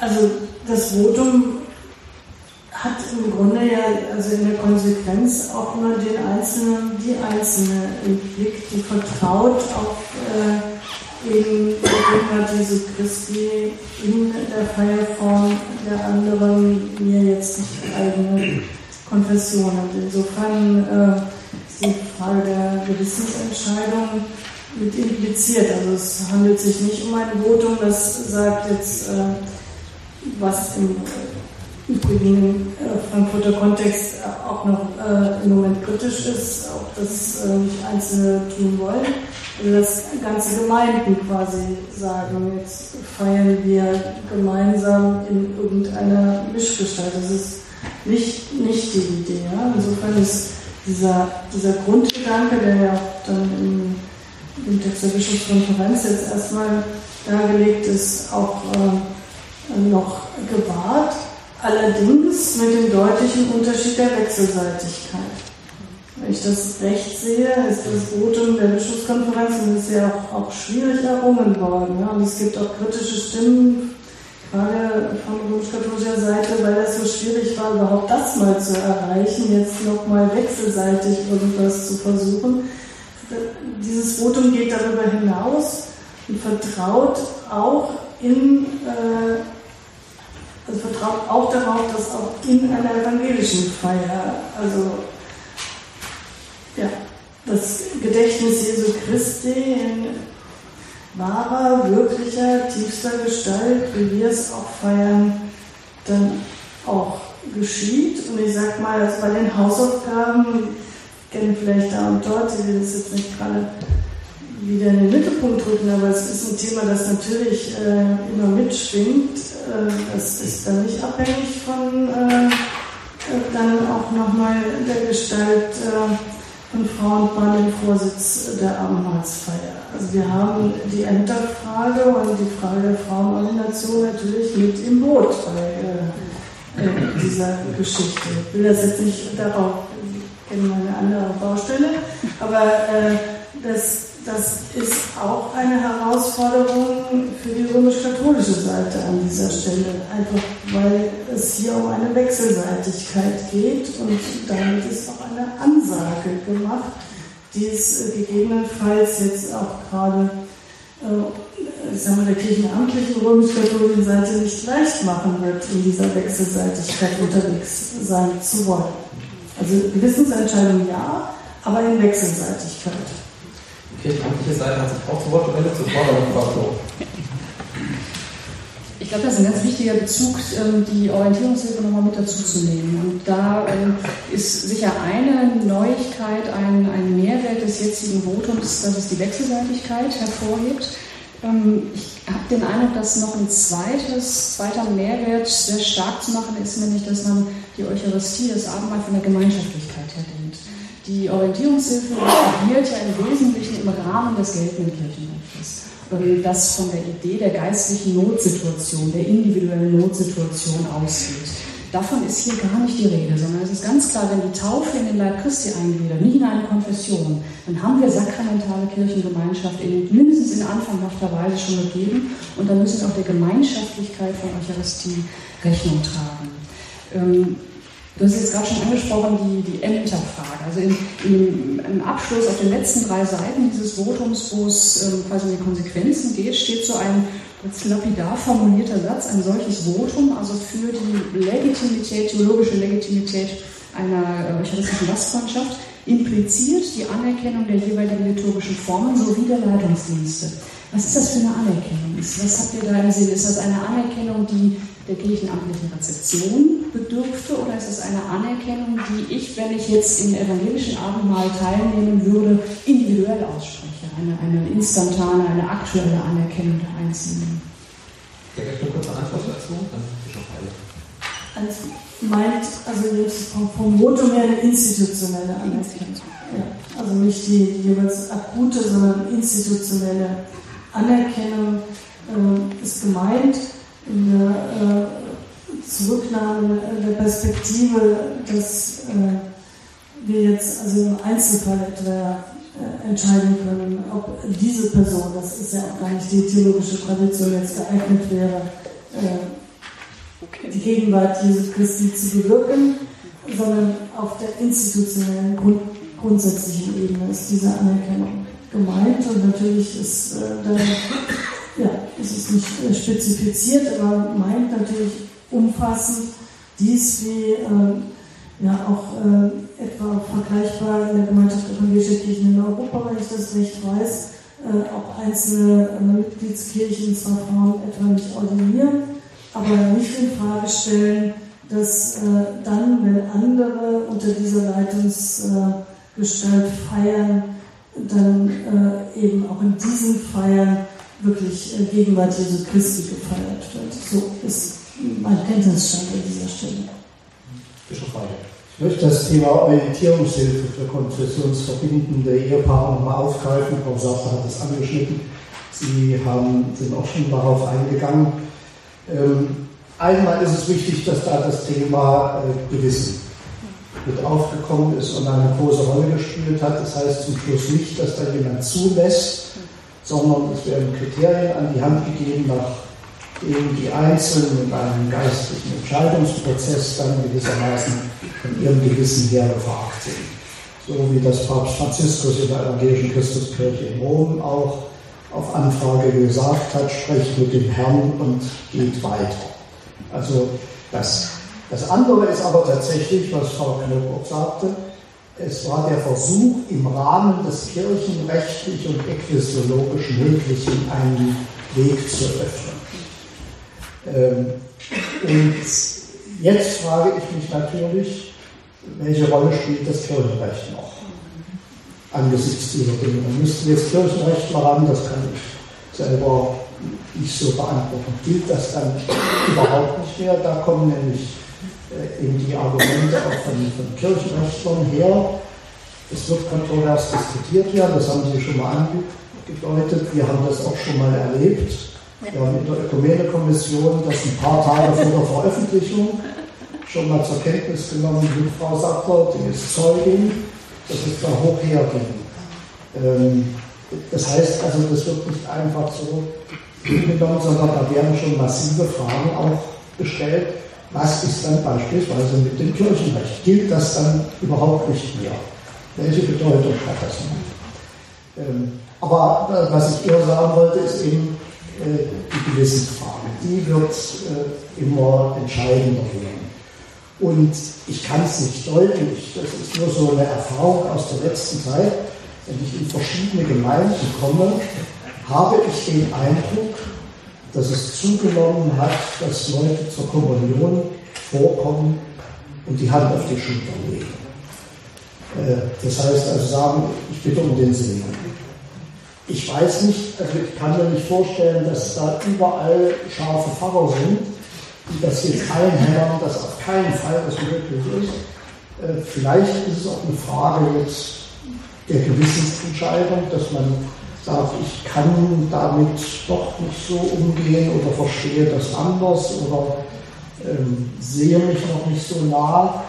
Also das Votum hat im Grunde ja, also in der Konsequenz auch immer den Einzelnen, die Einzelne im Blick, die vertraut auf äh, eben Jesu Christi in der Feierform der anderen, mir jetzt nicht eigene Konfession. Und insofern äh, ist die Frage der Gewissensentscheidung mit impliziert. Also es handelt sich nicht um ein Votum, das sagt jetzt, äh, was im übrigen äh, Frankfurter Kontext auch noch äh, im Moment kritisch ist, ob das äh, nicht Einzelne tun wollen. Also dass ganze Gemeinden quasi sagen, jetzt feiern wir gemeinsam in irgendeiner Mischgestalt. Das ist nicht, nicht die Idee. Ja? Insofern ist dieser, dieser Grundgedanke, der ja auch dann im, im Text der Bischofskonferenz jetzt erstmal dargelegt ist, auch äh, noch gewahrt allerdings mit dem deutlichen Unterschied der Wechselseitigkeit. Wenn ich das recht sehe, ist das Votum der Bischofskonferenz und ist ja auch, auch schwierig errungen worden. Ja? Und es gibt auch kritische Stimmen, gerade von römisch-katholischer Seite, weil es so schwierig war, überhaupt das mal zu erreichen, jetzt nochmal wechselseitig irgendwas zu versuchen. Dieses Votum geht darüber hinaus und vertraut auch in äh, also vertraut auch darauf, dass auch in einer evangelischen Feier, also ja, das Gedächtnis Jesu Christi in wahrer, wirklicher, tiefster Gestalt, wie wir es auch feiern, dann auch geschieht. Und ich sag mal, also bei den Hausaufgaben, ich kenne vielleicht da und dort, ich will das jetzt nicht gerade wieder in den Mittelpunkt rücken, aber es ist ein Thema, das natürlich äh, immer mitschwingt. Äh, das ist dann nicht abhängig von äh, dann auch nochmal der Gestalt äh, von Frauenbahn im Vorsitz der Abendmahlsfeier. Also wir haben die Ämterfrage und die Frage der Frauenordination natürlich mit im Boot bei äh, äh, dieser Geschichte. Ich will das jetzt nicht darauf, ich kenne eine andere Baustelle, aber das das ist auch eine Herausforderung für die römisch-katholische Seite an dieser Stelle, einfach weil es hier um eine Wechselseitigkeit geht und damit ist auch eine Ansage gemacht, die es äh, gegebenenfalls jetzt auch gerade äh, ich sag mal, der kirchenamtlichen römisch-katholischen Seite nicht leicht machen wird, in dieser Wechselseitigkeit unterwegs sein zu wollen. Also Gewissensentscheidung ja, aber in Wechselseitigkeit kirchenamtliche Seite hat sich auch zu Wort gemeldet, zuvor aber Frau ich glaube, das ist ein ganz wichtiger Bezug, ähm, die Orientierungshilfe nochmal mit dazu zu nehmen. Und da ähm, ist sicher eine Neuigkeit, ein, ein Mehrwert des jetzigen Votums, dass es die Wechselseitigkeit hervorhebt. Ähm, ich habe den Eindruck, dass noch ein zweites, zweiter Mehrwert sehr stark zu machen ist, nämlich, dass man die Eucharistie, das Abendmahl von der Gemeinschaftlichkeit her denkt. Die Orientierungshilfe agiert ja im Wesentlichen im Rahmen des geltenden Kirchenrechts. Das von der Idee der geistlichen Notsituation, der individuellen Notsituation ausgeht. Davon ist hier gar nicht die Rede, sondern es ist ganz klar, wenn die Taufe in den Leib Christi eingliedert, nicht in eine Konfession, dann haben wir sakramentale Kirchengemeinschaft in, mindestens in anfanghafter Weise schon gegeben und dann müssen wir auch der Gemeinschaftlichkeit von Eucharistie Rechnung tragen. Ähm, Du hast jetzt gerade schon angesprochen, die, die Ämterfrage. Also im, im, im, Abschluss auf den letzten drei Seiten dieses Votums, wo es ähm, quasi um die Konsequenzen geht, steht so ein als lapidar formulierter Satz, ein solches Votum, also für die Legitimität, theologische Legitimität einer äh, eucharistischen Gastfreundschaft, impliziert die Anerkennung der jeweiligen liturgischen Formen sowie der Leitungsdienste. Was ist das für eine Anerkennung? Was habt ihr da im Sinn? Ist das eine Anerkennung, die der kirchenamtlichen Rezeption bedürfte oder ist es eine Anerkennung, die ich, wenn ich jetzt im evangelischen Abendmahl teilnehmen würde, individuell ausspreche? Eine, eine instantane, eine aktuelle Anerkennung der Einzelnen. Ja, ich eine kurze Antwort dazu, dann Bischof Heile. Also meint, also jetzt vom, vom Motto her eine institutionelle Anerkennung. Ja, also nicht die jeweils akute, sondern institutionelle Anerkennung äh, ist gemeint in der äh, Zurücknahme der Perspektive, dass äh, wir jetzt also im Einzelfall etwa äh, entscheiden können, ob diese Person, das ist ja auch gar nicht die theologische Tradition, jetzt geeignet wäre, äh, die Gegenwart Jesu Christi zu bewirken, sondern auf der institutionellen, grund, grundsätzlichen Ebene ist diese Anerkennung gemeint und natürlich ist äh, ja, es ist nicht äh, spezifiziert, aber meint natürlich umfassend dies wie äh, ja auch äh, etwa vergleichbar in der Gemeinschaft evangelischer Kirchen in Europa, wenn ich das recht weiß, äh, auch einzelne äh, Mitgliedskirchen zwar Frauen etwa nicht ordinieren, aber nicht in Frage stellen, dass dann, wenn andere unter dieser Leitungsgestalt feiern, dann äh, eben auch in diesen Feiern wirklich äh, Gegenwart Jesu Christi gefeiert wird. So ist mein Kenntnisstand an dieser Stelle. Bischof Ich möchte das Thema Orientierungshilfe für konfessionsverbindende Ehepaare nochmal aufgreifen. Frau Sacher hat es angeschnitten. Sie haben, sind auch schon darauf eingegangen. Ähm, einmal ist es wichtig, dass da das Thema äh, Gewissen mit aufgekommen ist und eine große Rolle gespielt hat. Das heißt zum Schluss nicht, dass da jemand zulässt, sondern es werden Kriterien an die Hand gegeben, nach denen die Einzelnen in einem geistlichen Entscheidungsprozess dann gewissermaßen von ihrem Gewissen her befragt sind. So wie das Papst Franziskus in der evangelischen Christuskirche in Rom auch auf Anfrage gesagt hat, sprecht mit dem Herrn und geht weiter. Also das, das andere ist aber tatsächlich, was Frau Knöpf sagte, es war der Versuch, im Rahmen des kirchenrechtlich und ekklesiologisch Möglichen einen Weg zu öffnen. Ähm, und jetzt frage ich mich natürlich, welche Rolle spielt das Kirchenrecht noch? angesichts dieser Dinge. Dann müssten jetzt Kirchenrechtler ran, das kann ich selber nicht so beantworten. Gilt das dann überhaupt nicht mehr? Da kommen nämlich äh, eben die Argumente auch von, von Kirchenrechtlern her. Es wird kontrovers diskutiert werden, das haben Sie schon mal angedeutet. Wir haben das auch schon mal erlebt. Wir haben in der Ökumene-Kommission das ein paar Tage vor der Veröffentlichung schon mal zur Kenntnis genommen mit Frau Sattler, die ist Zeugin dass es da hoch herging. Ähm, das heißt also, das wird nicht einfach so hingenommen, sondern da werden schon massive Fragen auch gestellt. Was ist dann beispielsweise mit dem Kirchenrecht? Gilt das dann überhaupt nicht mehr? Welche Bedeutung hat das noch? Ähm, aber äh, was ich eher sagen wollte, ist eben äh, die Gewissensfrage. Die wird äh, immer entscheidender werden. Und ich kann es nicht deutlich, das ist nur so eine Erfahrung aus der letzten Zeit. Wenn ich in verschiedene Gemeinden komme, habe ich den Eindruck, dass es zugenommen hat, dass Leute zur Kommunion vorkommen und die Hand auf die Schulter legen. Äh, das heißt also sagen, ich bitte um den Segen. Ich weiß nicht, also ich kann mir nicht vorstellen, dass da überall scharfe Pfarrer sind, die das jetzt einhämmern, dass auf keinen Fall das möglich ist. Äh, vielleicht ist es auch eine Frage jetzt der Gewissensentscheidung, dass man sagt, ich kann damit doch nicht so umgehen oder verstehe das anders oder ähm, sehe mich noch nicht so nah.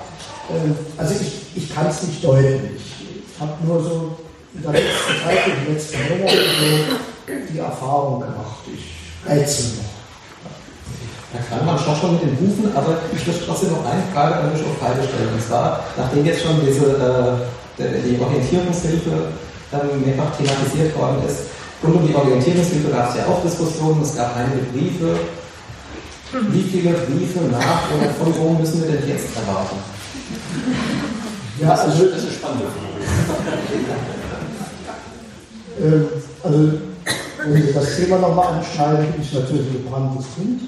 Ähm, also ich, ich kann es nicht deuten. Ich, ich habe nur so in der letzten Zeit, in den letzten Monaten die Erfahrung gemacht. Ich rätsel noch. Herr Kleinmann schoss schon mit den Hufen, aber ich möchte trotzdem noch eine Frage an Bischof Heide stellen. Und zwar, nachdem jetzt schon diese, äh, die Orientierungshilfe ähm, mehrfach thematisiert worden ist, rund um die Orientierungshilfe gab es ja auch Diskussionen, es gab einige Briefe. Wie viele Briefe nach oder von wo müssen wir denn jetzt erwarten? Ja, also das ist eine spannende Frage. ähm, also, wenn Sie das Thema nochmal anschneiden, ich natürlich ein gebranntes Kind.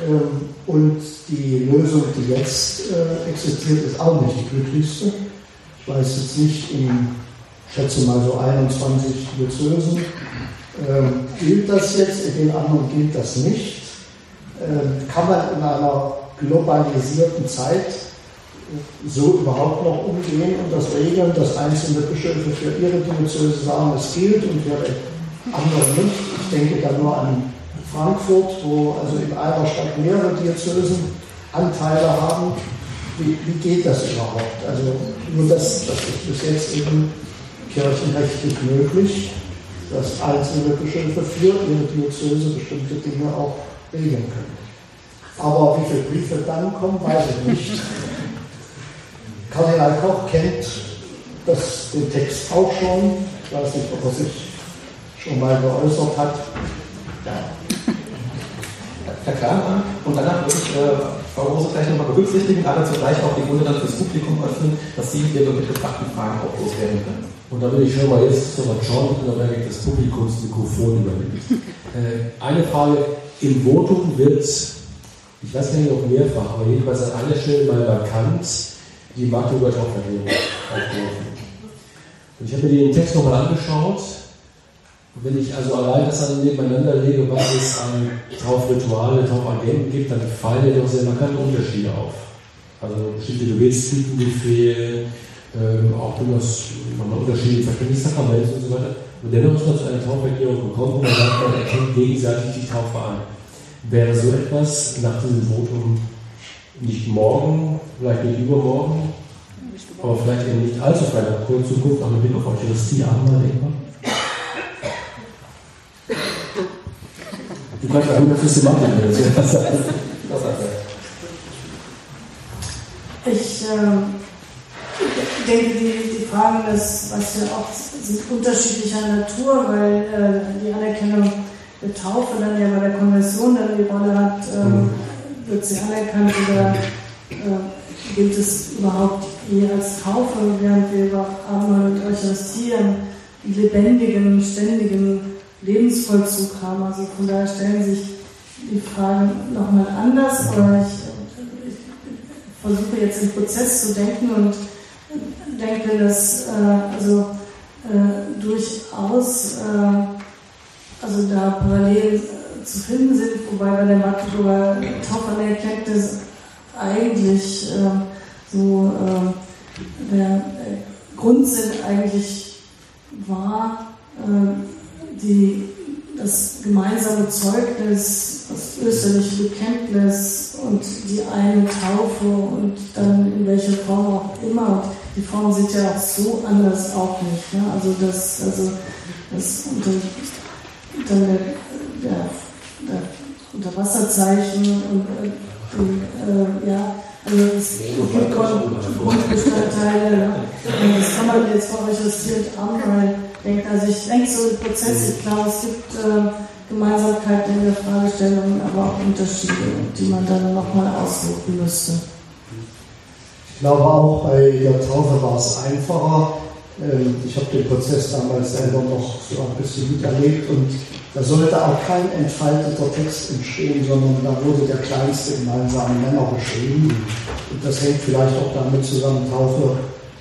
Ähm, und die Lösung, die jetzt äh, existiert, ist auch nicht die glücklichste. Ich weiß jetzt nicht, in, ich schätze mal so 21 Diözesen, ähm, gilt das jetzt, in den anderen gilt das nicht. Ähm, kann man in einer globalisierten Zeit so überhaupt noch umgehen und das regeln, dass einzelne Bischöfe für ihre Diözese sagen, es gilt und für andere nicht. Ich denke da nur an Frankfurt, wo also in einer Stadt mehrere Diözesen Anteile haben. Wie, wie geht das überhaupt? Also nur das, das ist bis jetzt eben kirchenrechtlich möglich, dass einzelne Bischöfe für ihre Diözese bestimmte Dinge auch regeln können. Aber wie viele Briefe dann kommen, weiß ich nicht. [laughs] Kardinal Koch kennt das, den Text auch schon. Ich weiß nicht, ob er sich schon mal geäußert hat. Ja. Herr Klarmann, und danach würde ich äh, Frau Rose gleich nochmal berücksichtigen, aber zugleich auch die Runde dann fürs Publikum öffnen, dass Sie Ihre mitgebrachten Fragen auch loswerden können. Und da will ich schon mal jetzt nochmal John Unterberg das Publikumsmikrofon übernehmen. äh, eine Frage, im Votum wird, ich weiß nicht, ob mehrfach, aber jedenfalls an einer Stelle mal markant die Magdeburger-Tauferklärung aufgerufen. Und ich habe mir den Text nochmal angeschaut. Und wenn ich also allein das dann nebeneinander lege, was es an Taufrituale, Taufagenten gibt, dann fallen ja doch sehr markante Unterschiede auf. Also bestimmte Gebetstypen, die fehlen, ähm, auch durchaus man unterschiedliche Verständnis Sakraments und so weiter. Und dennoch ist man zu einer Tauferklärung gekommen und man sagt, man erkennt gegenseitig die Taufe an. Wäre so etwas nach diesem Votum nicht morgen, vielleicht nicht übermorgen, aber vielleicht in nicht allzu ferner Zukunft, aber mit Blick auf Eucharistie einmal denkbar? Du kannst auch über Systematik wenn du etwas sagst. Ich äh, denke, die, die Fragen, das, was ja auch sind unterschiedlicher Natur, weil äh, die Anerkennung der Taufe dann ja bei der Konversion dann die Rolle hat, ähm, wird sie anerkannt oder äh, gilt es überhaupt je als Taufe, während wir über Abendmahl und Eucharistie einen lebendigen, ständigen Lebensvollzug haben. Also von daher stellen sich die Fragen nochmal anders, aber ich, ich, versuche jetzt im Prozess zu denken und denke, dass äh, also äh, durchaus äh, also da parallel äh, zu finden sind, wobei bei der Magdeburger Taufererkenntnis eigentlich äh, so äh, der Grundsinn eigentlich war, äh, die, das gemeinsame Zeugnis, das österliche Bekenntnis und die eine Taufe und dann in welcher Form auch immer. Und die Formen sind ja auch so anders auch nicht. Ne? Also das, also das unter, dann der, der, der Unterwasserzeichen und äh, äh, ja, also es gibt Grundbestandteile. Und das kann man jetzt auch recherchiert anreihen denken. Also ich denke so im Prozess, ich glaube, es gibt äh, Gemeinsamkeiten in der Fragestellung, aber auch Unterschiede, die man dann nochmal ausloten müsste. Ich glaube auch bei der Taufe war es einfacher. Ähm, ich habe den Prozess damals selber noch so ein bisschen miterlebt und da sollte auch kein entfalteter Text entstehen, sondern da wurde der kleinste gemeinsame Nenner beschrieben. Und das hängt vielleicht auch damit zusammen, Taufe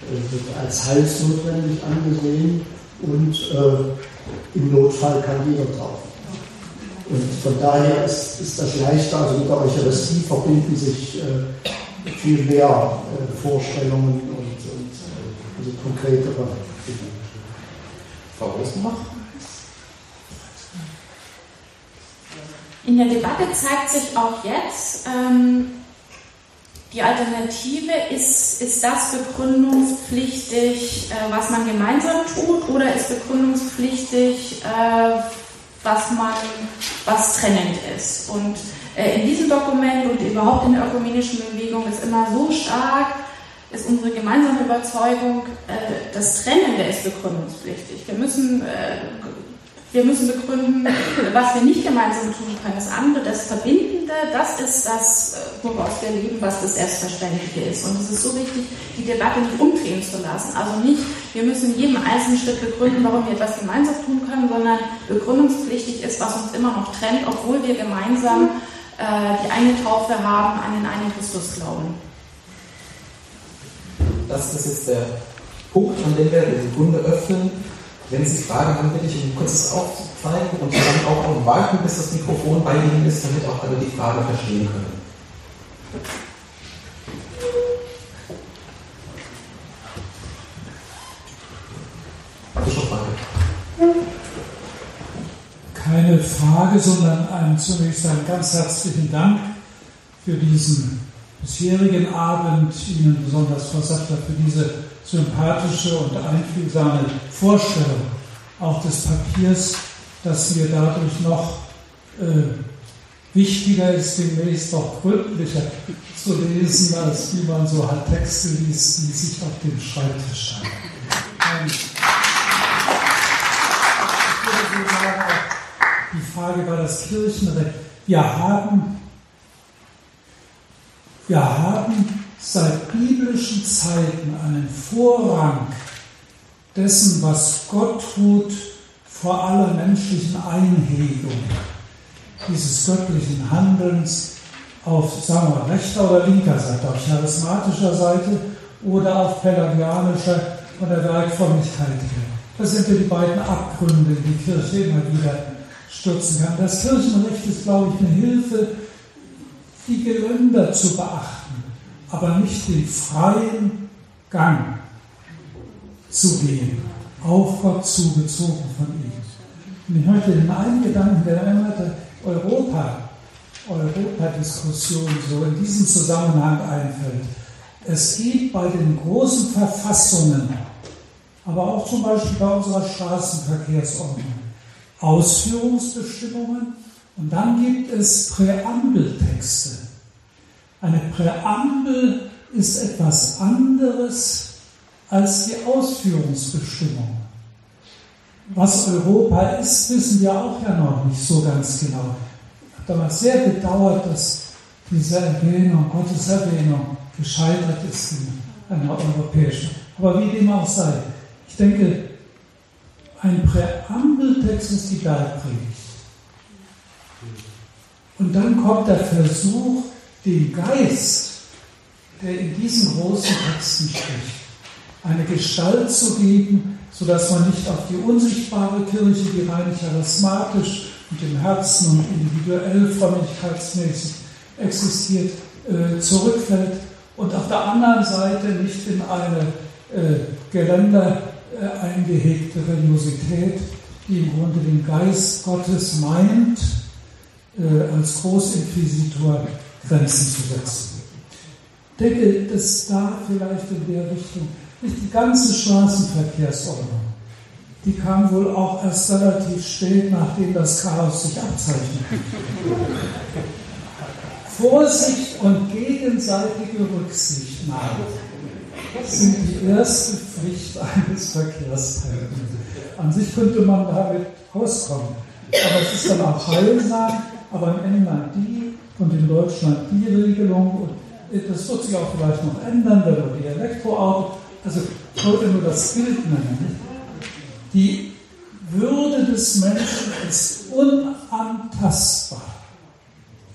äh, wird als heilsnotwendig angesehen und äh, im Notfall kann jeder taufen. Und von daher ist, ist das leichter, also mit der Eucharistie verbinden sich äh, viel mehr äh, Vorstellungen und, und äh, also konkretere Dinge. Frau Rosenbach? In der Debatte zeigt sich auch jetzt, ähm, die Alternative ist, ist das begründungspflichtig, äh, was man gemeinsam tut, oder ist begründungspflichtig, äh, was man, was trennend ist. Und äh, in diesem Dokument und überhaupt in der ökumenischen Bewegung ist immer so stark, ist unsere gemeinsame Überzeugung, äh, das Trennende ist begründungspflichtig. Wir müssen äh, wir müssen begründen, was wir nicht gemeinsam tun können. Das andere, das Verbindende, das ist das, äh, woraus wir leben, was das Selbstverständliche ist. Und es ist so wichtig, die Debatte nicht umdrehen zu lassen. Also nicht, wir müssen in jedem einzelnen Schritt begründen, warum wir etwas gemeinsam tun können, sondern begründungspflichtig ist, was uns immer noch trennt, obwohl wir gemeinsam äh, die eine Taufe haben, an den einen Christus glauben. Das ist jetzt der Punkt, an dem wir die Sekunde öffnen wenn Sie Fragen haben, bitte ich um kurzes aufzeigen und dann auch warten, bis das Mikrofon bei Ihnen ist, damit auch alle die Frage verstehen können. Keine Frage, sondern ein, zunächst einen ganz herzlichen Dank für diesen bisherigen Abend, Ihnen besonders Frau Sattler für diese sympathische und einfühlsame Vorstellung auch des Papiers, das wir dadurch noch äh, Wichtiger ist demnächst auch gründlicher zu lesen, als wie man so halt Texte liest, die sich auf dem Schreibtisch haben. Die Frage war das Kirchenrecht. Wir haben, wir haben seit biblischen Zeiten einen Vorrang dessen, was Gott tut, vor aller menschlichen Einhegung dieses göttlichen Handelns auf, sagen wir, rechter oder linker Seite, auf charismatischer Seite oder auf pelagianischer von der Werkfrömmigkeit. Das sind ja die beiden Abgründe, die die Kirche immer wieder stürzen kann. Das Kirchenrecht ist, glaube ich, eine Hilfe, die Geländer zu beachten, aber nicht den freien Gang zu gehen, auf Gott zugezogen von ihm. Und ich möchte den einen Gedanken, der immer Europa, Europa-Diskussion so in diesem Zusammenhang einfällt. Es gibt bei den großen Verfassungen, aber auch zum Beispiel bei unserer Straßenverkehrsordnung, Ausführungsbestimmungen und dann gibt es Präambeltexte. Eine Präambel ist etwas anderes als die Ausführungsbestimmung. Was Europa ist, wissen wir auch ja noch nicht so ganz genau. Ich habe damals sehr bedauert, dass diese Erwähnung, Gottes Erwähnung, gescheitert ist in einer europäischen. Aber wie dem auch sei, ich denke, ein Präambeltext ist die Bergpredigt. Und dann kommt der Versuch, den Geist, der in diesen großen Texten spricht, eine Gestalt zu geben, sodass man nicht auf die unsichtbare Kirche, die rein charismatisch und im Herzen und individuell frömmigkeitsmäßig existiert, äh, zurückfällt und auf der anderen Seite nicht in eine äh, Geländer äh, eingehegte Religiosität, die im Grunde den Geist Gottes meint, äh, als Großinquisitor Grenzen zu setzen. Ich denke, dass da vielleicht in der Richtung nicht die ganze Straßenverkehrsordnung. Die kam wohl auch erst relativ spät, nachdem das Chaos sich abzeichnete. [laughs] Vorsicht und gegenseitige Rücksichtnahme sind die erste Pflicht eines Verkehrsteilnehmers. An sich könnte man damit auskommen. Aber es ist dann auch heilsam, aber in England die und in Deutschland die Regelung. Und das wird sich auch vielleicht noch ändern, wenn wir die Elektroautos also ich wollte nur das Bild nennen. Die Würde des Menschen ist unantastbar.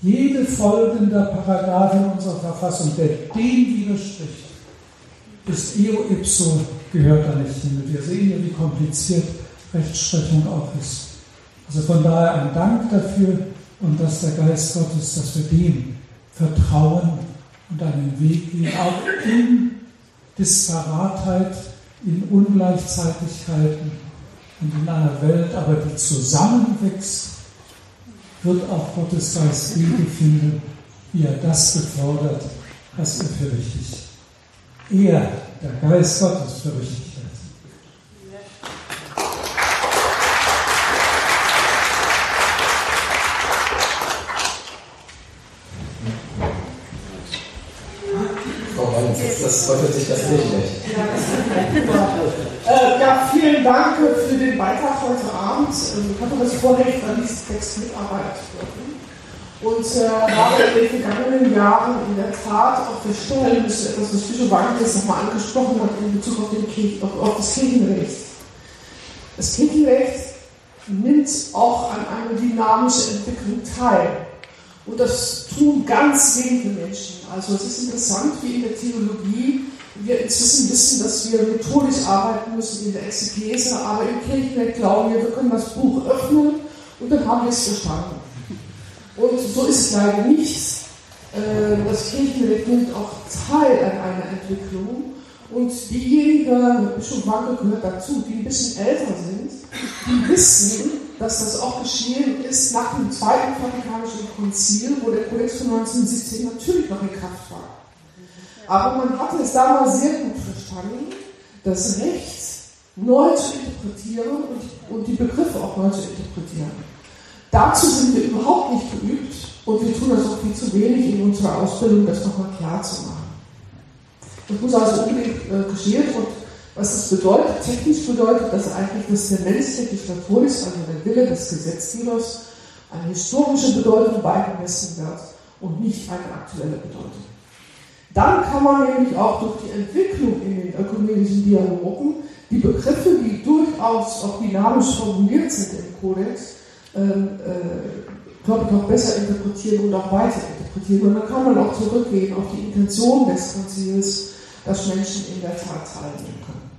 Jede folgende Paragraph in unserer Verfassung, der dem widerspricht, ist eo ipso, gehört da nicht hin. Wir sehen ja, wie kompliziert Rechtsprechung auch ist. Also von daher ein Dank dafür und dass der Geist Gottes, dass wir dem vertrauen und einen Weg gehen, auch in Disparatheit, in Ungleichzeitigkeiten und in einer Welt, aber die zusammenwächst, wird auch Gottes Geist Wege finden, wie er das befördert, was er für richtig, er, der Geist Gottes, für richtig das deutet sich das Kirchenrecht. [laughs] Äh, ja, vielen Dank für den Beitrag heute Abend. Ähm, ich hatte das Vorrecht, an diesem Text mitarbeiten dürfen. Und äh, habe in den vergangenen Jahren in der Tat auch feststellen müssen, etwas, was Bischof Wankes nochmal angesprochen hat in Bezug auf, den Kirch, auf, auf das Kirchenrecht. Das Kirchenrecht nimmt auch an einer dynamischen Entwicklung teil. Und das tun ganz wenige Menschen. Also es ist interessant, wie in der Theologie wir inzwischen wissen, dass wir methodisch arbeiten müssen in der Exegese, aber im Kirchenrecht glauben wir, wir können das Buch öffnen und dann haben wir es verstanden. Und so ist es leider nicht. Äh, das Kirchenrecht nimmt auch teil an einer Entwicklung. Und diejenigen, schon Wanke gehört dazu, die ein bisschen älter sind, die wissen, dass das auch geschehen ist nach dem Zweiten Vatikanischen Konzil, wo der Kodex von 1917 natürlich noch in Kraft war. Aber man hatte es damals sehr gut verstanden, das Recht neu zu interpretieren und, und die Begriffe auch neu zu interpretieren. Dazu sind wir überhaupt nicht geübt und wir tun das auch viel zu wenig in unserer Ausbildung, das nochmal klar zu machen. Das muss also unbedingt äh, geschehen und was das bedeutet, technisch bedeutet das eigentlich, dass der Mensch Legislator ist, also der Wille des Gesetzgebers, eine historische Bedeutung beigemessen wird und nicht eine aktuelle Bedeutung. Dann kann man nämlich auch durch die Entwicklung in den ökumenischen Dialogen die Begriffe, die durchaus auch dynamisch formuliert sind im Kodex, ähm, äh, glaube ich, auch besser interpretieren und auch weiter interpretieren. Und dann kann man auch zurückgehen auf die Intention des Konzils, dass Menschen in der Tat teilnehmen können.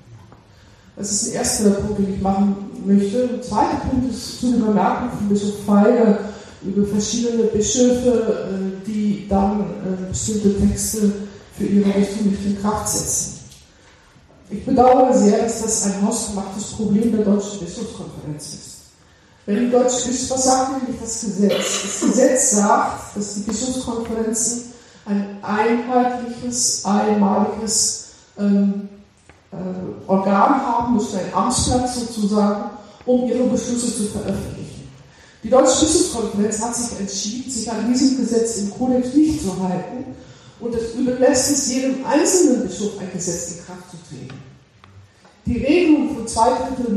Das ist der erste Punkt, den ich machen möchte. Der zweite Punkt ist zu den Bemerkungen von Bischof Feige über verschiedene Bischöfe, äh, die dann äh, bestimmte Texte für ihre Richtung nicht in Kraft setzen. Ich bedauere sehr, dass das ein hausgemachtes Problem der Deutschen Bischofskonferenz ist. Wenn die Deutsche Bischofs, was sagt nämlich das Gesetz? Das Gesetz sagt, dass die Bischofskonferenzen ein einheitliches, einmaliges ähm, äh, Organ haben müssen, ein Amtsplatz sozusagen, um ihre Beschlüsse zu veröffentlichen. Die Deutsche Bischofskonferenz hat sich entschieden, sich an diesem Gesetz im Kodex nicht zu halten und es überlässt es jedem einzelnen Bischof ein Gesetz in Kraft zu treten. Die Regelung von zwei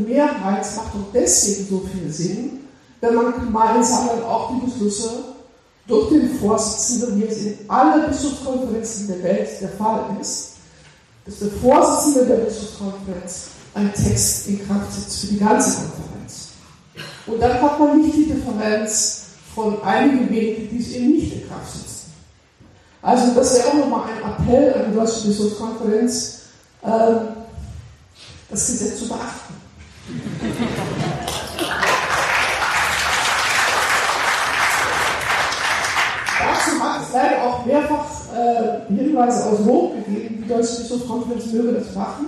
Mehrheit macht auch deswegen so viel Sinn, wenn man gemeinsam dann auch die Beschlüsse durch den Vorsitzenden, wie es in allen Bischofskonferenzen der Welt der Fall ist, dass der Vorsitzende der Bischofskonferenz einen Text in Kraft setzt für die ganze Konferenz. Und dann hat man nicht die Differenz von einigen wenigen, die es eben nicht in Kraft setzen. Also das wäre auch nochmal ein Appell an die Deutsche Bischofskonferenz, ähm, das Gesetz zu beachten. Dazu hat es leider auch mehrfach äh, Hinweise aus Rom gegeben, die Deutsche Bischofskonferenz möge das machen.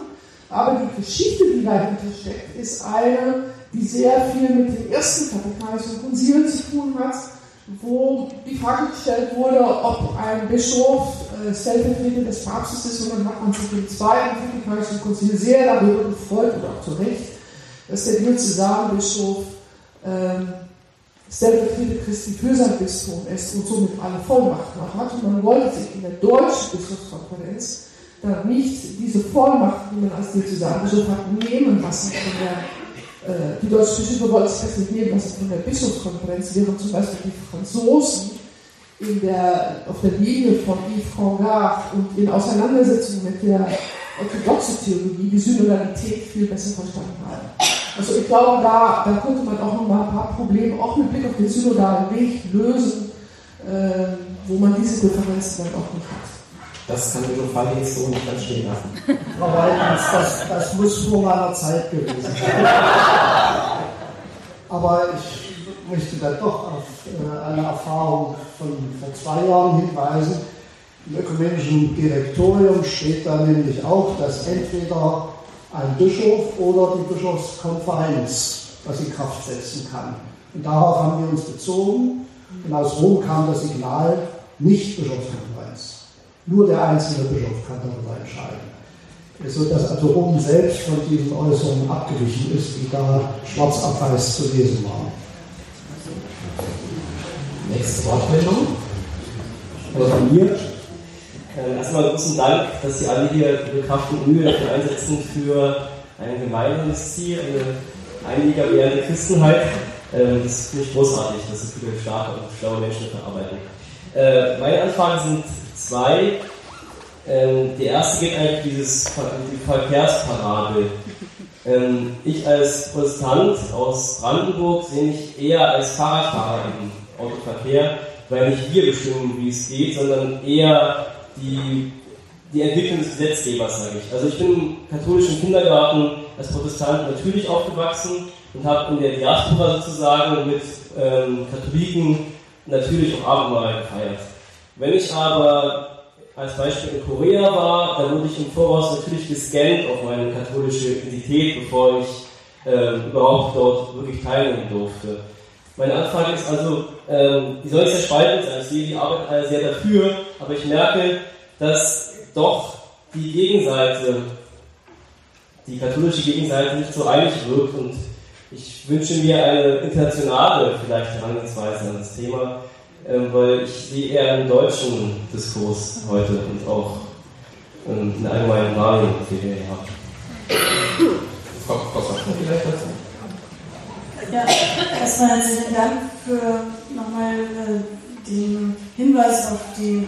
Aber die Geschichte, die dahinter steckt, ist eine, die sehr viel mit dem ersten Vatikanischen Konzil zu tun hat, wo die Frage gestellt wurde, ob ein Bischof äh, Stellvertreter des Papstes ist. Und dann hat man sich im zweiten Vatikanischen Konzil sehr darüber gefreut, und auch zu Recht, dass der Diözesanbischof äh, Stellvertreter Christi für sein Bistum ist und somit alle Vollmachten auch hat. Und man wollte sich in der deutschen Bischofskonferenz dann nicht diese Vollmachten, die man als Diözesanbischof hat, nehmen lassen von der die deutschen Bischöfe wollten sich das nicht nehmen lassen von der Bischofskonferenz, während zum Beispiel die Franzosen in der, auf der Linie von Yves Congar und in Auseinandersetzung mit der orthodoxen Theologie die Synodalität viel besser verstanden haben. Also ich glaube, da, da könnte man auch noch mal ein paar Probleme, auch mit Blick auf den synodalen Weg, lösen, äh, wo man diese Differenzen dann auch nicht hat. Das kann Bischof Fall jetzt so nicht ganz stehen lassen. [laughs] Frau Weidens, das, das muss vor meiner Zeit gewesen sein. [laughs] Aber ich möchte dann doch auf äh, eine Erfahrung von vor zwei Jahren hinweisen. Im ökumenischen Direktorium steht da nämlich auch, dass entweder ein Bischof oder die Bischofskonferenz das in Kraft setzen kann. Und darauf haben wir uns bezogen. Und aus Rom kam das Signal, nicht Bischofskonferenz. Nur der einzelne Bischof kann darüber entscheiden. So dass also Rom selbst von diesen Äußerungen abgewichen ist, die da schwarz auf weiß zu lesen waren. Nächste Wortmeldung. Also von mir. Äh, erstmal großen Dank, dass Sie alle hier Ihre Kraft und Mühe dafür einsetzen für ein gemeinsames Ziel, eine einiger währende Christenheit. Äh, das finde ich großartig, dass so viele starke und schlaue Menschen dafür arbeiten. Äh, meine Anfragen sind zwei. Ähm, die erste geht eigentlich dieses, die Verkehrsparabel. Ähm, ich als Protestant aus Brandenburg sehe mich eher als Fahrradfahrer im Autoverkehr, weil nicht wir bestimmen, wie es geht, sondern eher die, die Entwicklung des Gesetzgebers, sage ich. Also ich bin im katholischen Kindergarten als Protestant natürlich aufgewachsen und habe in der Diaspora sozusagen mit ähm, Katholiken natürlich auch Abendmahl gefeiert. Wenn ich aber als Beispiel in Korea war, da wurde ich im Voraus natürlich gescannt auf meine katholische Identität, bevor ich äh, überhaupt dort wirklich teilnehmen durfte. Meine Anfrage ist also, ähm, die soll nicht sehr spaltend sein. Ich sehe die Arbeit alle sehr dafür, aber ich merke, dass doch die Gegenseite, die katholische Gegenseite nicht so einig wirkt und Ich wünsche mir eine internationale vielleicht Herangehensweise an das Thema, weil ich sehe eher einen deutschen Diskurs heute und auch ähm, eine allgemeine Wahrnehmung, die wir hier haben. Frau, Frau vielleicht dazu? Ja, erstmal herzlichen Dank für nochmal äh, den Hinweis auf die,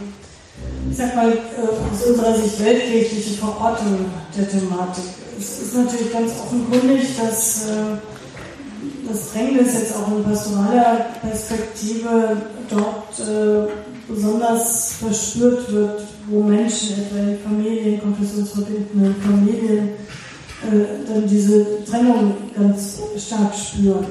ich sag mal, äh, aus unserer Sicht weltkirchliche Verortung der Thematik. Es ist natürlich ganz offenkundig, dass äh, das Drängnis jetzt auch in pastoraler Perspektive dort äh, besonders verspürt wird, wo Menschen etwa in Familien, konfessionsverbindenden Familien, äh, dann diese Trennung ganz stark spüren.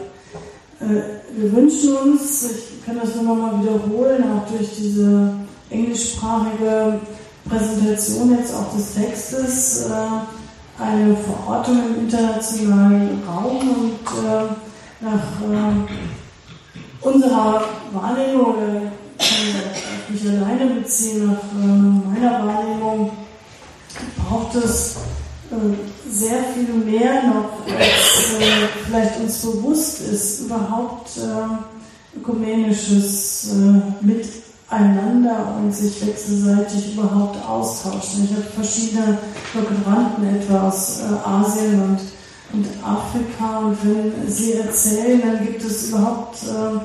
Äh, wir wünschen uns, ich kann das nur noch mal wiederholen, auch durch diese englischsprachige Präsentation jetzt auch des Textes, äh, eine Verortung im internationalen Raum und äh, nach äh, unserer Wahrnehmung, oder kann ich mich alleine beziehen, nach äh, meiner Wahrnehmung, braucht es äh, sehr viel mehr noch, als äh, vielleicht uns bewusst ist, überhaupt äh, ökumenisches äh, Miteinander und sich wechselseitig überhaupt austauschen. Ich habe verschiedene Doktoranden etwa aus äh, Asien und, und Afrika und wenn sie erzählen, dann gibt es überhaupt äh,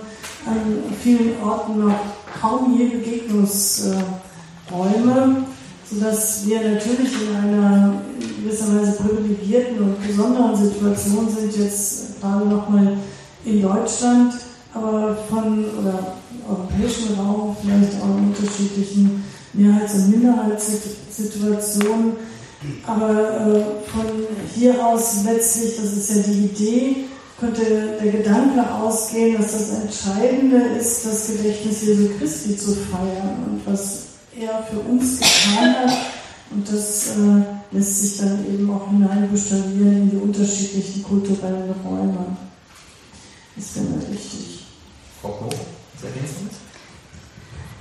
an vielen Orten noch kaum je Begegnungsräume sodass wir natürlich in einer gewisserweise privilegierten und besonderen Situation sind, jetzt gerade nochmal in Deutschland, aber von oder europäischen Raum vielleicht auch in unterschiedlichen Mehrheits- und Minderheitssituationen. Aber äh, von hier aus letztlich, das ist ja die Idee, könnte der Gedanke ausgehen, dass das Entscheidende ist, das Gedächtnis Jesu Christi zu feiern und was er für uns getan hat. Und das äh, lässt sich dann eben auch hineinbuchstabieren in die unterschiedlichen kulturellen Räume. Das wäre mir wichtig. Frau Klo, ergänzend?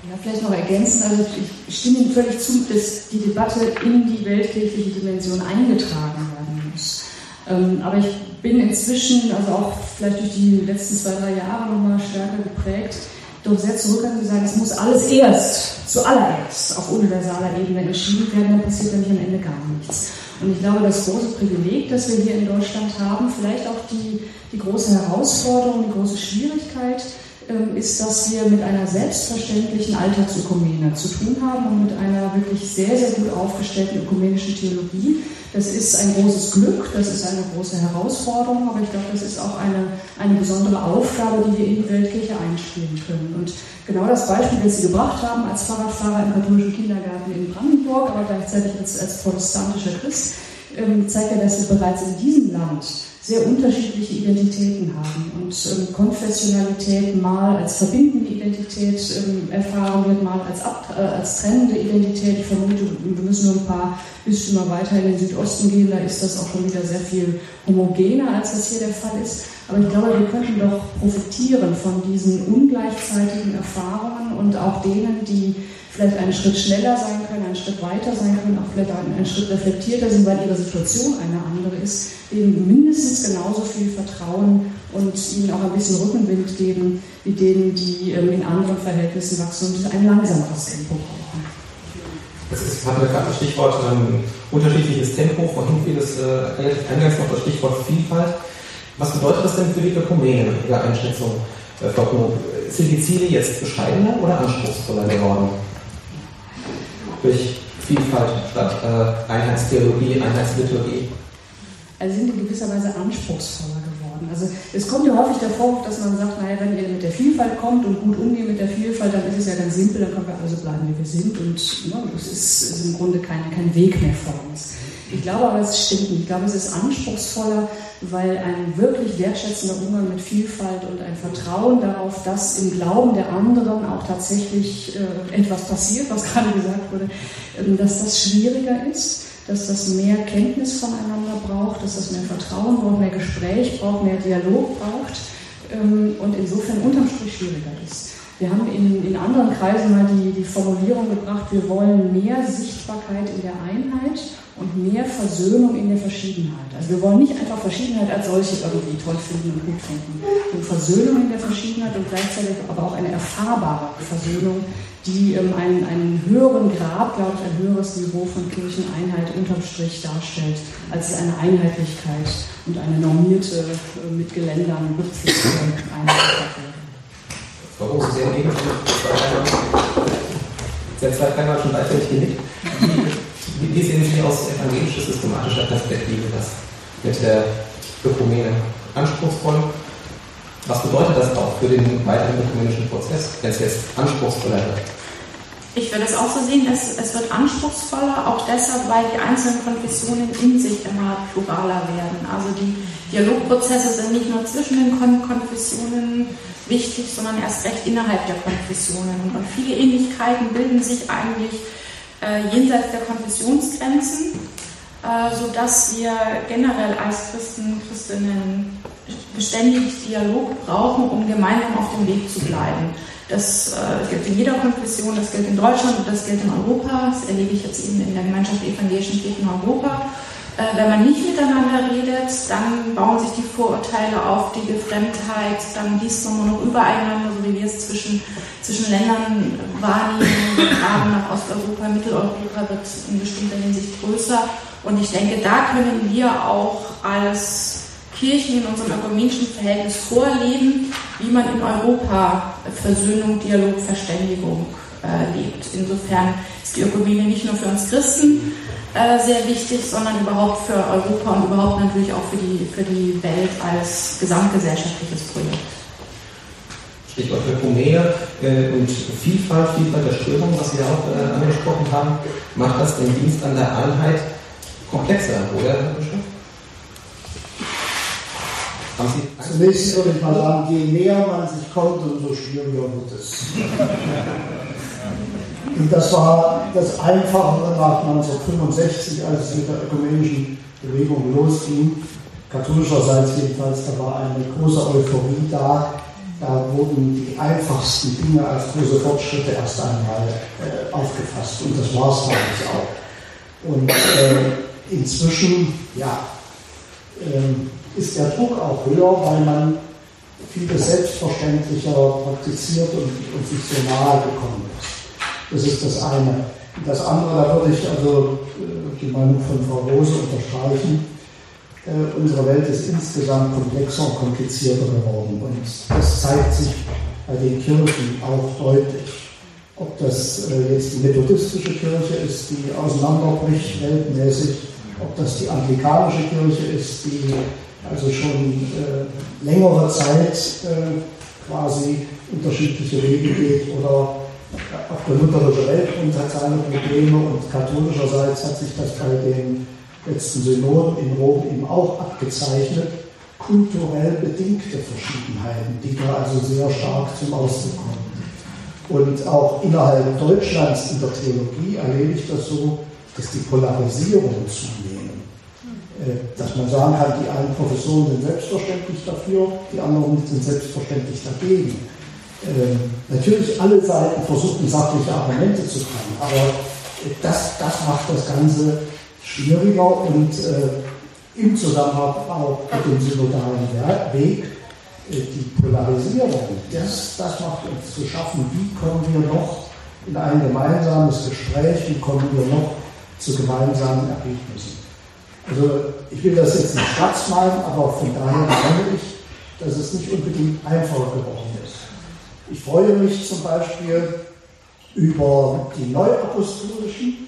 Ja, vielleicht noch ergänzen. Also ich stimme Ihnen völlig zu, dass die Debatte in die weltkirchliche Dimension eingetragen werden muss. Ähm, aber ich bin inzwischen, also auch vielleicht durch die letzten zwei, drei Jahre nochmal stärker geprägt, doch sehr zurückhaltend zu sagen, es muss alles erst, zuallererst auf universaler Ebene entschieden werden, dann passiert nämlich am Ende gar nichts. Und ich glaube, das große Privileg, das wir hier in Deutschland haben, vielleicht auch die, die große Herausforderung, die große Schwierigkeit, ist, dass wir mit einer selbstverständlichen Alltagsökumene zu tun haben und mit einer wirklich sehr, sehr gut aufgestellten ökumenischen Theologie. Das ist ein großes Glück, das ist eine große Herausforderung, aber ich glaube, das ist auch eine, eine besondere Aufgabe, die wir in die Weltkirche einspielen können. Und genau das Beispiel, das Sie gebracht haben als Fahrradfahrer im katholischen Kindergarten in Brandenburg, aber gleichzeitig als, als protestantischer Christ, ähm, zeigt ja, dass wir bereits in diesem Land sehr unterschiedliche Identitäten haben und ähm, Konfessionalität mal als verbindende Identität ähm, erfahren wird, mal als, ab, äh, als trennende Identität. Ich vermute, wir müssen nur ein paar Bistümer weiter in den Südosten gehen, da ist das auch schon wieder sehr viel homogener, als das hier der Fall ist. Aber ich glaube, wir könnten doch profitieren von diesen ungleichzeitigen Erfahrungen und auch denen, die vielleicht einen Schritt schneller sein können, einen Schritt weiter sein können, auch vielleicht einen, Schritt reflektierter sind, weil ihre Situation eine andere ist, denen mindestens genauso viel Vertrauen und ihnen auch ein bisschen Rückenwind geben, wie denen, die ähm, in anderen Verhältnissen wachsen und ein langsameres Tempo brauchen. Das ist, gerade das Stichwort ähm, unterschiedliches Tempo, vorhin fiel das äh, eingangs noch das Stichwort Vielfalt. Was bedeutet das denn für die Ökumene nach Ihrer Einschätzung, äh, Frau Knob? Sind die Ziele jetzt bescheidener oder anspruchsvoller geworden? Durch Vielfalt statt äh, Einheitstheologie, Einheitsliturgie? Also sind in gewisser Weise anspruchsvoller geworden. Also es kommt ja häufig der Vorwurf, dass man sagt, naja, wenn ihr mit der Vielfalt kommt und gut umgeht mit der Vielfalt, dann ist es ja ganz simpel, dann können wir also bleiben, wie wir sind und ne, es ist, ist, im Grunde kein, kein Weg mehr vor uns. Ich glaube aber, es stimmt nicht. Ich glaube, es ist anspruchsvoller, weil ein wirklich wertschätzender Umgang mit Vielfalt und ein Vertrauen darauf, dass im Glauben der anderen auch tatsächlich äh, etwas passiert, was [laughs] gerade gesagt wurde, äh, dass das schwieriger ist, dass das mehr Kenntnis voneinander braucht, dass das mehr Vertrauen braucht, mehr Gespräch braucht, mehr Dialog braucht ähm, und insofern unterm Strich schwieriger ist. Wir haben in, in anderen Kreisen mal die, die Formulierung gebracht, wir wollen mehr Sichtbarkeit in der Einheit und mehr Versöhnung in der Verschiedenheit. Also wir wollen nicht einfach Verschiedenheit als solche irgendwie toll finden und gut finden. Und Versöhnung in der Verschiedenheit und gleichzeitig aber auch eine erfahrbare Versöhnung, die ähm, einen, einen höheren Grad, glaube ich, ein höheres Niveau von Kircheneinheit unterm Strich darstellt, als eine Einheitlichkeit und eine normierte, äh, mit Geländern gepflegte Einheitlichkeit. Warum Sie sehen eben, Sie haben zwei dreimal schon gleichzeitig genickt. Wie, wie sehen Sie aus evangelischer systematischer Perspektive das mit der Ökumene anspruchsvoll? Was bedeutet das auch für den weiteren ökumenischen Prozess, wenn es jetzt anspruchsvoller wird? Ich würde es auch so sehen, es, es wird anspruchsvoller, auch deshalb, weil die einzelnen Konfessionen in sich immer pluraler werden. Also die Dialogprozesse sind nicht nur zwischen den Konfessionen wichtig, sondern erst recht innerhalb der Konfessionen. Und viele Ähnlichkeiten bilden sich eigentlich äh, jenseits der Konfessionsgrenzen, äh, sodass wir generell als Christen, Christinnen beständig Dialog brauchen, um gemeinsam auf dem Weg zu bleiben. Das äh, gilt in jeder Konfession, das gilt in Deutschland und das gilt in Europa. Das erlebe ich jetzt eben in der Gemeinschaft der evangelischen Kirchen Europa. Äh, wenn man nicht miteinander redet, dann bauen sich die Vorurteile auf, die Gefremdheit, dann liest man nur noch übereinander, so wie wir es zwischen, zwischen Ländern wahrnehmen. Gerade nach Osteuropa, Mitteleuropa wird in bestimmter Hinsicht größer. Und ich denke, da können wir auch als Kirchen in unserem ökumenischen Verhältnis vorleben, wie man in Europa Versöhnung, Dialog, Verständigung äh, lebt. Insofern ist die Ökumene nicht nur für uns Christen äh, sehr wichtig, sondern überhaupt für Europa und überhaupt natürlich auch für die, für die Welt als gesamtgesellschaftliches Projekt. Stichwort Ökumene äh, und Vielfalt, Vielfalt der Strömungen, was Sie ja auch äh, angesprochen haben, macht das den Dienst an der Einheit komplexer, oder, Herr Bischof? Zunächst würde ich mal sagen, je näher man sich kommt, umso schwieriger wird es. Und das war das Einfachere nach 1965, als es mit der ökumenischen Bewegung losging. Katholischerseits jedenfalls, da war eine große Euphorie da. Da wurden die einfachsten Dinge als große Fortschritte erst einmal äh, aufgefasst. Und das war es damals auch. Und äh, inzwischen, ja, äh, ist der Druck auch höher, weil man vieles selbstverständlicher praktiziert und, und sich so nahe gekommen ist. Das ist das eine. Das andere, da würde ich also äh, die Meinung von Frau Rose unterstreichen. Äh, unsere Welt ist insgesamt komplexer und komplizierter geworden. Und das zeigt sich bei den Kirchen auch deutlich. Ob das äh, jetzt die methodistische Kirche ist, die auseinanderbricht weltmäßig, ob das die anglikanische Kirche ist, die also schon äh, längere Zeit äh, quasi unterschiedliche Wege geht oder auch der lutherische Weltbund hat seine Probleme und katholischerseits hat sich das bei den letzten Synoden in Rom eben auch abgezeichnet. Kulturell bedingte Verschiedenheiten, die da also sehr stark zum Ausdruck kommen. Und auch innerhalb Deutschlands in der Theologie erlebe ich das so, dass die Polarisierung zunehmend. Äh, dass man sagen kann, die einen Professoren sind selbstverständlich dafür, die anderen sind selbstverständlich dagegen. Ähm, natürlich alle Seiten versuchen, sachliche Argumente zu kommen, aber das, das macht das Ganze schwieriger und äh, im Zusammenhang auch mit dem synodalen Weg, äh, die Polarisierung, das, das macht uns zu schaffen, wie kommen wir noch in ein gemeinsames Gespräch, wie kommen wir noch zu gemeinsamen Ergebnissen. Also ich will das jetzt nicht schwarz malen, aber von daher meine ich, dass es nicht unbedingt einfacher geworden ist. Ich freue mich zum Beispiel über die Neuapostolischen,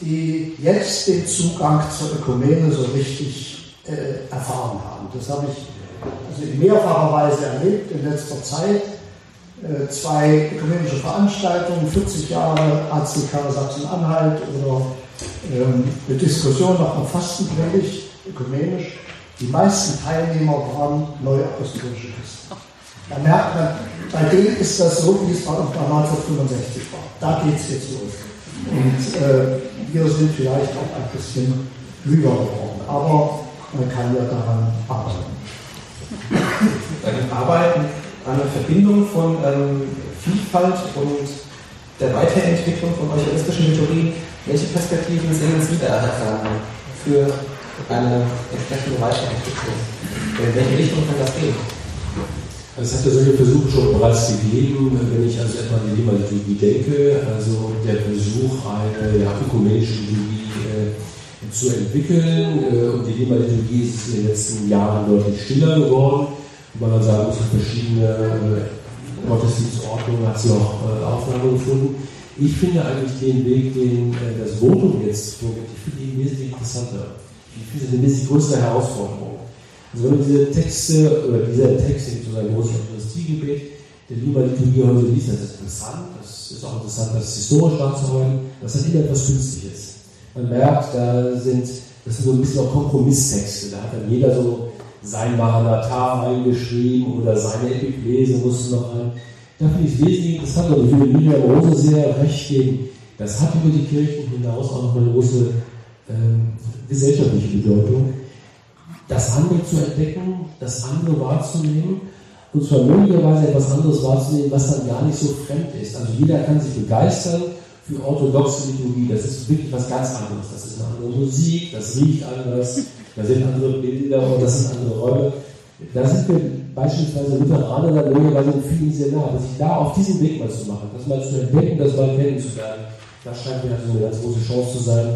die jetzt den Zugang zur Ökumene so richtig äh, erfahren haben. Das habe ich also in mehrfacher Weise erlebt in letzter Zeit. Äh, zwei ökumenische Veranstaltungen, 40 Jahre ACK Sachsen-Anhalt oder eine Diskussion nach einer Fastenpredigt, ökumenisch. Die meisten Teilnehmer waren neuapostolische Christen. Da merkt bei denen ist das so, wie es bei uns bei 1965 war. Da geht es jetzt los. Und äh, wir sind vielleicht auch ein bisschen klüger geworden. Aber man kann ja daran arbeiten. Daran arbeiten an der Verbindung von ähm, Vielfalt und der Weiterentwicklung von eucharistischen Methoden welche Perspektiven sehen Sie da für eine entsprechende Weiterentwicklung? In welche Richtung kann das gehen? Also es hat ja solche Versuche schon bereits gegeben, wenn ich also etwa an die Liturgie denke, also der Versuch, eine ja, ökumenische Liturgie äh, zu entwickeln. Äh, und die Liturgie ist in den letzten Jahren deutlich stiller geworden, weil man sagen muss, verschiedene äh, Gottesdienstordnungen hat sie auch äh, Aufnahme gefunden. Ich finde eigentlich den Weg, den äh, das Votum jetzt vorgibt, ich finde ihn wesentlich interessanter. Ich finde es eine wesentlich größere Herausforderung. Also wenn man diese Texte, oder dieser Text, in sozusagen großes Eucharistiegebet, der lieber Liturgie heute liest, das ist interessant, das ist auch interessant, das historisch nachzuholen, das hat immer etwas Künstliches. Man merkt, da sind, das sind so ein bisschen auch Kompromisstexte, da hat dann jeder so sein Maranatha eingeschrieben oder seine Epiklese musste noch ein. Da finde ich es wesentlich interessant und würde Lydia Rose sehr recht geben, das hat über die Kirchen hinaus auch noch eine große ähm, gesellschaftliche Bedeutung das andere zu entdecken, das andere wahrzunehmen und zwar möglicherweise etwas anderes wahrzunehmen, was dann gar nicht so fremd ist. Also jeder kann sich begeistern für orthodoxe Liturgie. Das ist wirklich was ganz anderes. Das ist eine andere Musik, das riecht anders, da sind andere Bilder und das sind andere Räume. Da sind wir beispielsweise Lutheraner dann möglicherweise in vielen sehr nah. Aber sich da auf diesen Weg mal zu machen, das mal zu entdecken, das mal kennenzulernen, das scheint mir also eine ganz große Chance zu sein,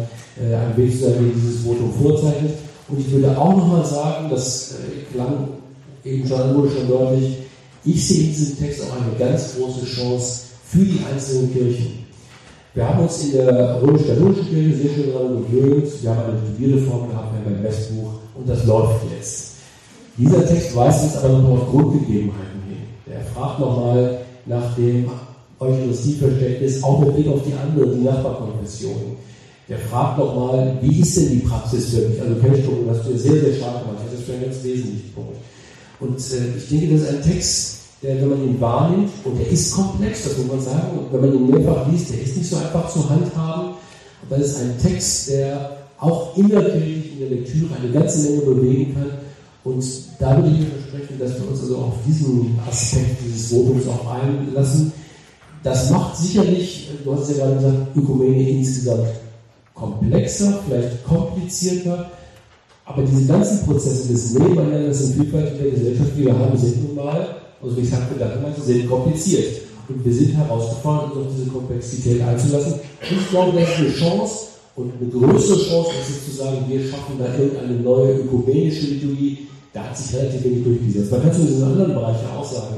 äh, ein Weg zu sein, der dieses Votum vorzeichnet. Und ich würde auch nochmal sagen, das äh, klang eben schon, wurde schon deutlich, ich sehe in diesem Text auch eine ganz große Chance für die einzelnen Kirchen. Wir haben uns in der römisch-katholischen Kirche sehr schön daran gewöhnt, wir haben eine Studierreform gehabt, wir haben ein Messbuch und das läuft jetzt. Dieser Text weist uns aber noch auf Grundgegebenheiten hin. Der fragt nochmal nach dem Eucharistieverständnis, auch mit Blick auf die anderen, die Nachbarkonfessionen der fragt nochmal, wie ist denn die Praxis wirklich? Also Kennstunden hast du ja sehr, sehr stark gemacht. Das ist für einen ganz wesentlichen Punkt. Und äh, ich denke, das ist ein Text, der, wenn man ihn wahrnimmt, und der ist komplex, das muss man sagen, und wenn man ihn mehrfach liest, der ist nicht so einfach zu handhaben, aber es ist ein Text, der auch innerkirchlich in der Lektüre eine ganze Menge bewegen kann. Und da würde ich versprechen, dass wir uns also auf diesen Aspekt dieses Votums auch einlassen. Das macht sicherlich, du hast es ja gerade gesagt, Ökumene insgesamt komplexer, vielleicht komplizierter, aber diese ganzen Prozesse des Nebeneinanders in Vielfalt der Gesellschaft, die wir haben, sind nun mal, also wie ich gedacht, sie sind kompliziert. Und wir sind herausgefordert, uns auf diese Komplexität einzulassen. Und ich glaube, das ist eine Chance und eine größere Chance, als jetzt zu sagen, wir schaffen da irgendeine neue ökumenische Liturgie. Da hat sich relativ wenig durchgesetzt. Man kann es in diesen anderen Bereichen auch sagen.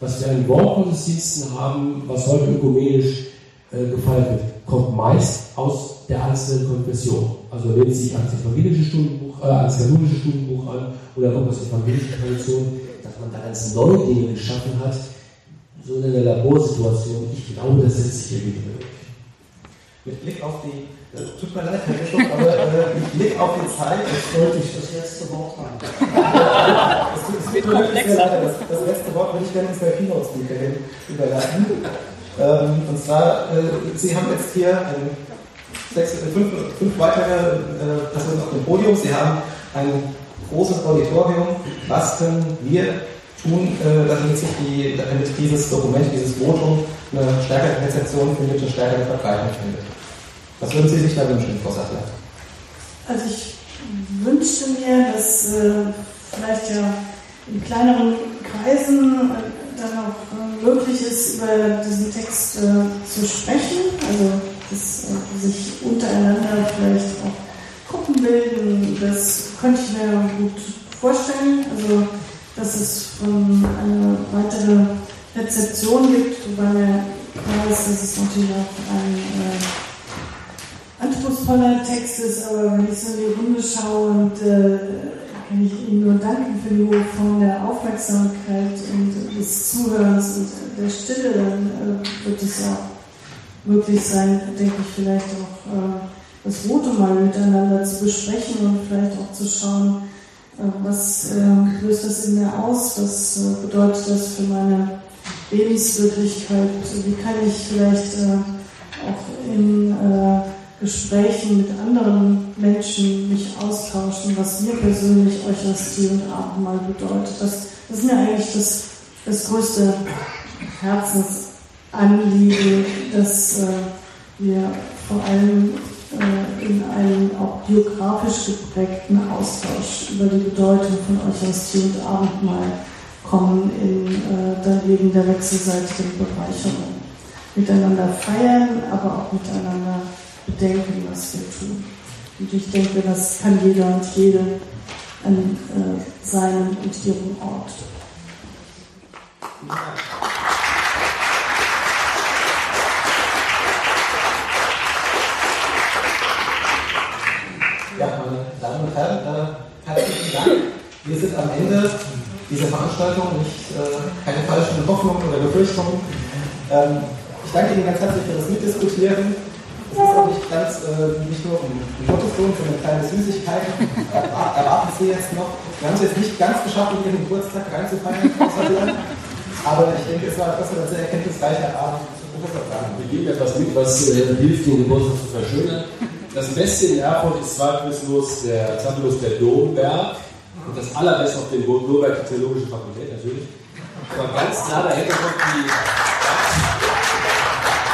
Was wir an Wortgottesdiensten haben, was heute ökumenisch äh, gefeiert wird, kommt meist aus der einzelnen Konfession. Also lehnt sich ans evangelische Stundenbuch, äh, ans katholische Stundenbuch an oder kommt aus evangelischer Tradition, dass man da ganz neue Dinge geschaffen hat, so in einer Laborsituation. Ich glaube, das setzt sich irgendwie durch. Mit Blick auf die, äh, tut mir leid, Herr Bischof, aber äh, mit Blick auf die Zeit. Jetzt wollte ich das letzte Wort haben. es tut, es mir leid, das, das letzte Wort würde ich gerne ins Keynote-Speaker überlassen. Ähm, und zwar, äh, Sie haben jetzt hier sechs, äh, fünf, fünf weitere äh, Personen auf dem Podium. Sie haben ein großes Auditorium. Was können wir tun, äh, damit sich die, damit dieses Dokument, dieses Votum eine stärkere Rezeption findet, eine stärkere Verbreitung findet? Was würden Sie sich da wünschen, Frau Sattler? Also ich wünschte mir, dass äh, vielleicht ja in kleineren Kreisen äh, dann auch äh, möglich ist, über diesen Text zu sprechen. Also dass äh, sich untereinander vielleicht auch Gruppen bilden. Das könnte ich mir gut vorstellen. Also, dass es von eine weitere Rezeption gibt, wobei mir klar ist, dass es natürlich auch ein äh, anspruchsvoller Text ist, aber wenn ich so in die Runde schaue und äh, kann ich Ihnen nur danken für die hohe Form der Aufmerksamkeit und des Zuhörens und der Stille, dann äh, wird es auch möglich sein, denke ich, vielleicht auch äh, das Rote mal miteinander zu besprechen und vielleicht auch zu schauen, äh, was äh, löst das in mir aus, was äh, bedeutet das für meine Lebenswirklichkeit, wie kann ich vielleicht äh, auch in Gesprächen mit anderen Menschen mich austauschen, was mir persönlich Eucharistie und Abendmahl bedeutet. Das, das ist mir eigentlich das, das größte Herzens Anliegen, dass äh, wir vor allem äh, in einen auch biografisch geprägten Austausch über die Bedeutung von Eucharistie und Abendmahl kommen in äh, dann wegen der wechselseitigen Bereicherung. Miteinander feiern, aber auch miteinander bedenken, was wir tun. Und ich denke, das kann jeder und jede an äh, seinem und ihrem Ort. Ja, meine Damen und Herren, äh, herzlichen Dank. Wir sind am Ende dieser Veranstaltung, nicht äh, keine falschen Hoffnungen oder Befürchtungen. Ähm, ich danke Ihnen ganz herzlich für das Mitdiskutieren. Es ist auch nicht ganz, äh, nicht nur um Gotteslohn, sondern kleine Süßigkeiten. [laughs] Erwarten Sie jetzt noch. Wir haben es jetzt nicht ganz geschafft, in Ihren Geburtstag reinzufeiern, aber ich denke, es war trotzdem ein sehr erkenntnisreicher Abend. Wir geben etwas mit, was äh, hilft, den Geburtstag zu verschönern. Das Beste in Erfurt ist zweifellos der zweifellos der Domberg und das allerbeste auf dem Domberg die Theologische Fakultät natürlich. Aber ganz nah dahinter kommt die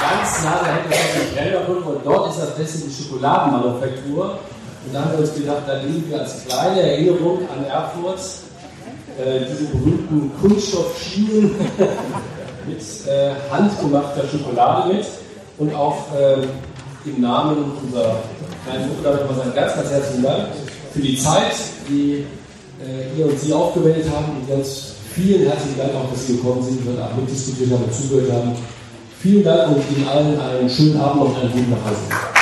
ganz nah dahinter kommt die Brennerbrücke und dort ist das Beste die Schokoladenmanufaktur. Und da haben wir uns gedacht, da nehmen wir als kleine Erinnerung an Erfurt äh, diese berühmten Kunststoffschienen [laughs] mit äh, handgemachter Schokolade mit und auch äh, im Namen unserer kleinen Gruppe darf ich mal sagen, ganz, ganz herzlichen Dank für die Zeit, die äh, ihr und Sie aufgewendet haben und ganz vielen herzlichen Dank auch, dass Sie gekommen sind und auch mitdiskutiert haben und zugehört haben. Vielen Dank und Ihnen allen einen schönen Abend und einen guten Nachhause.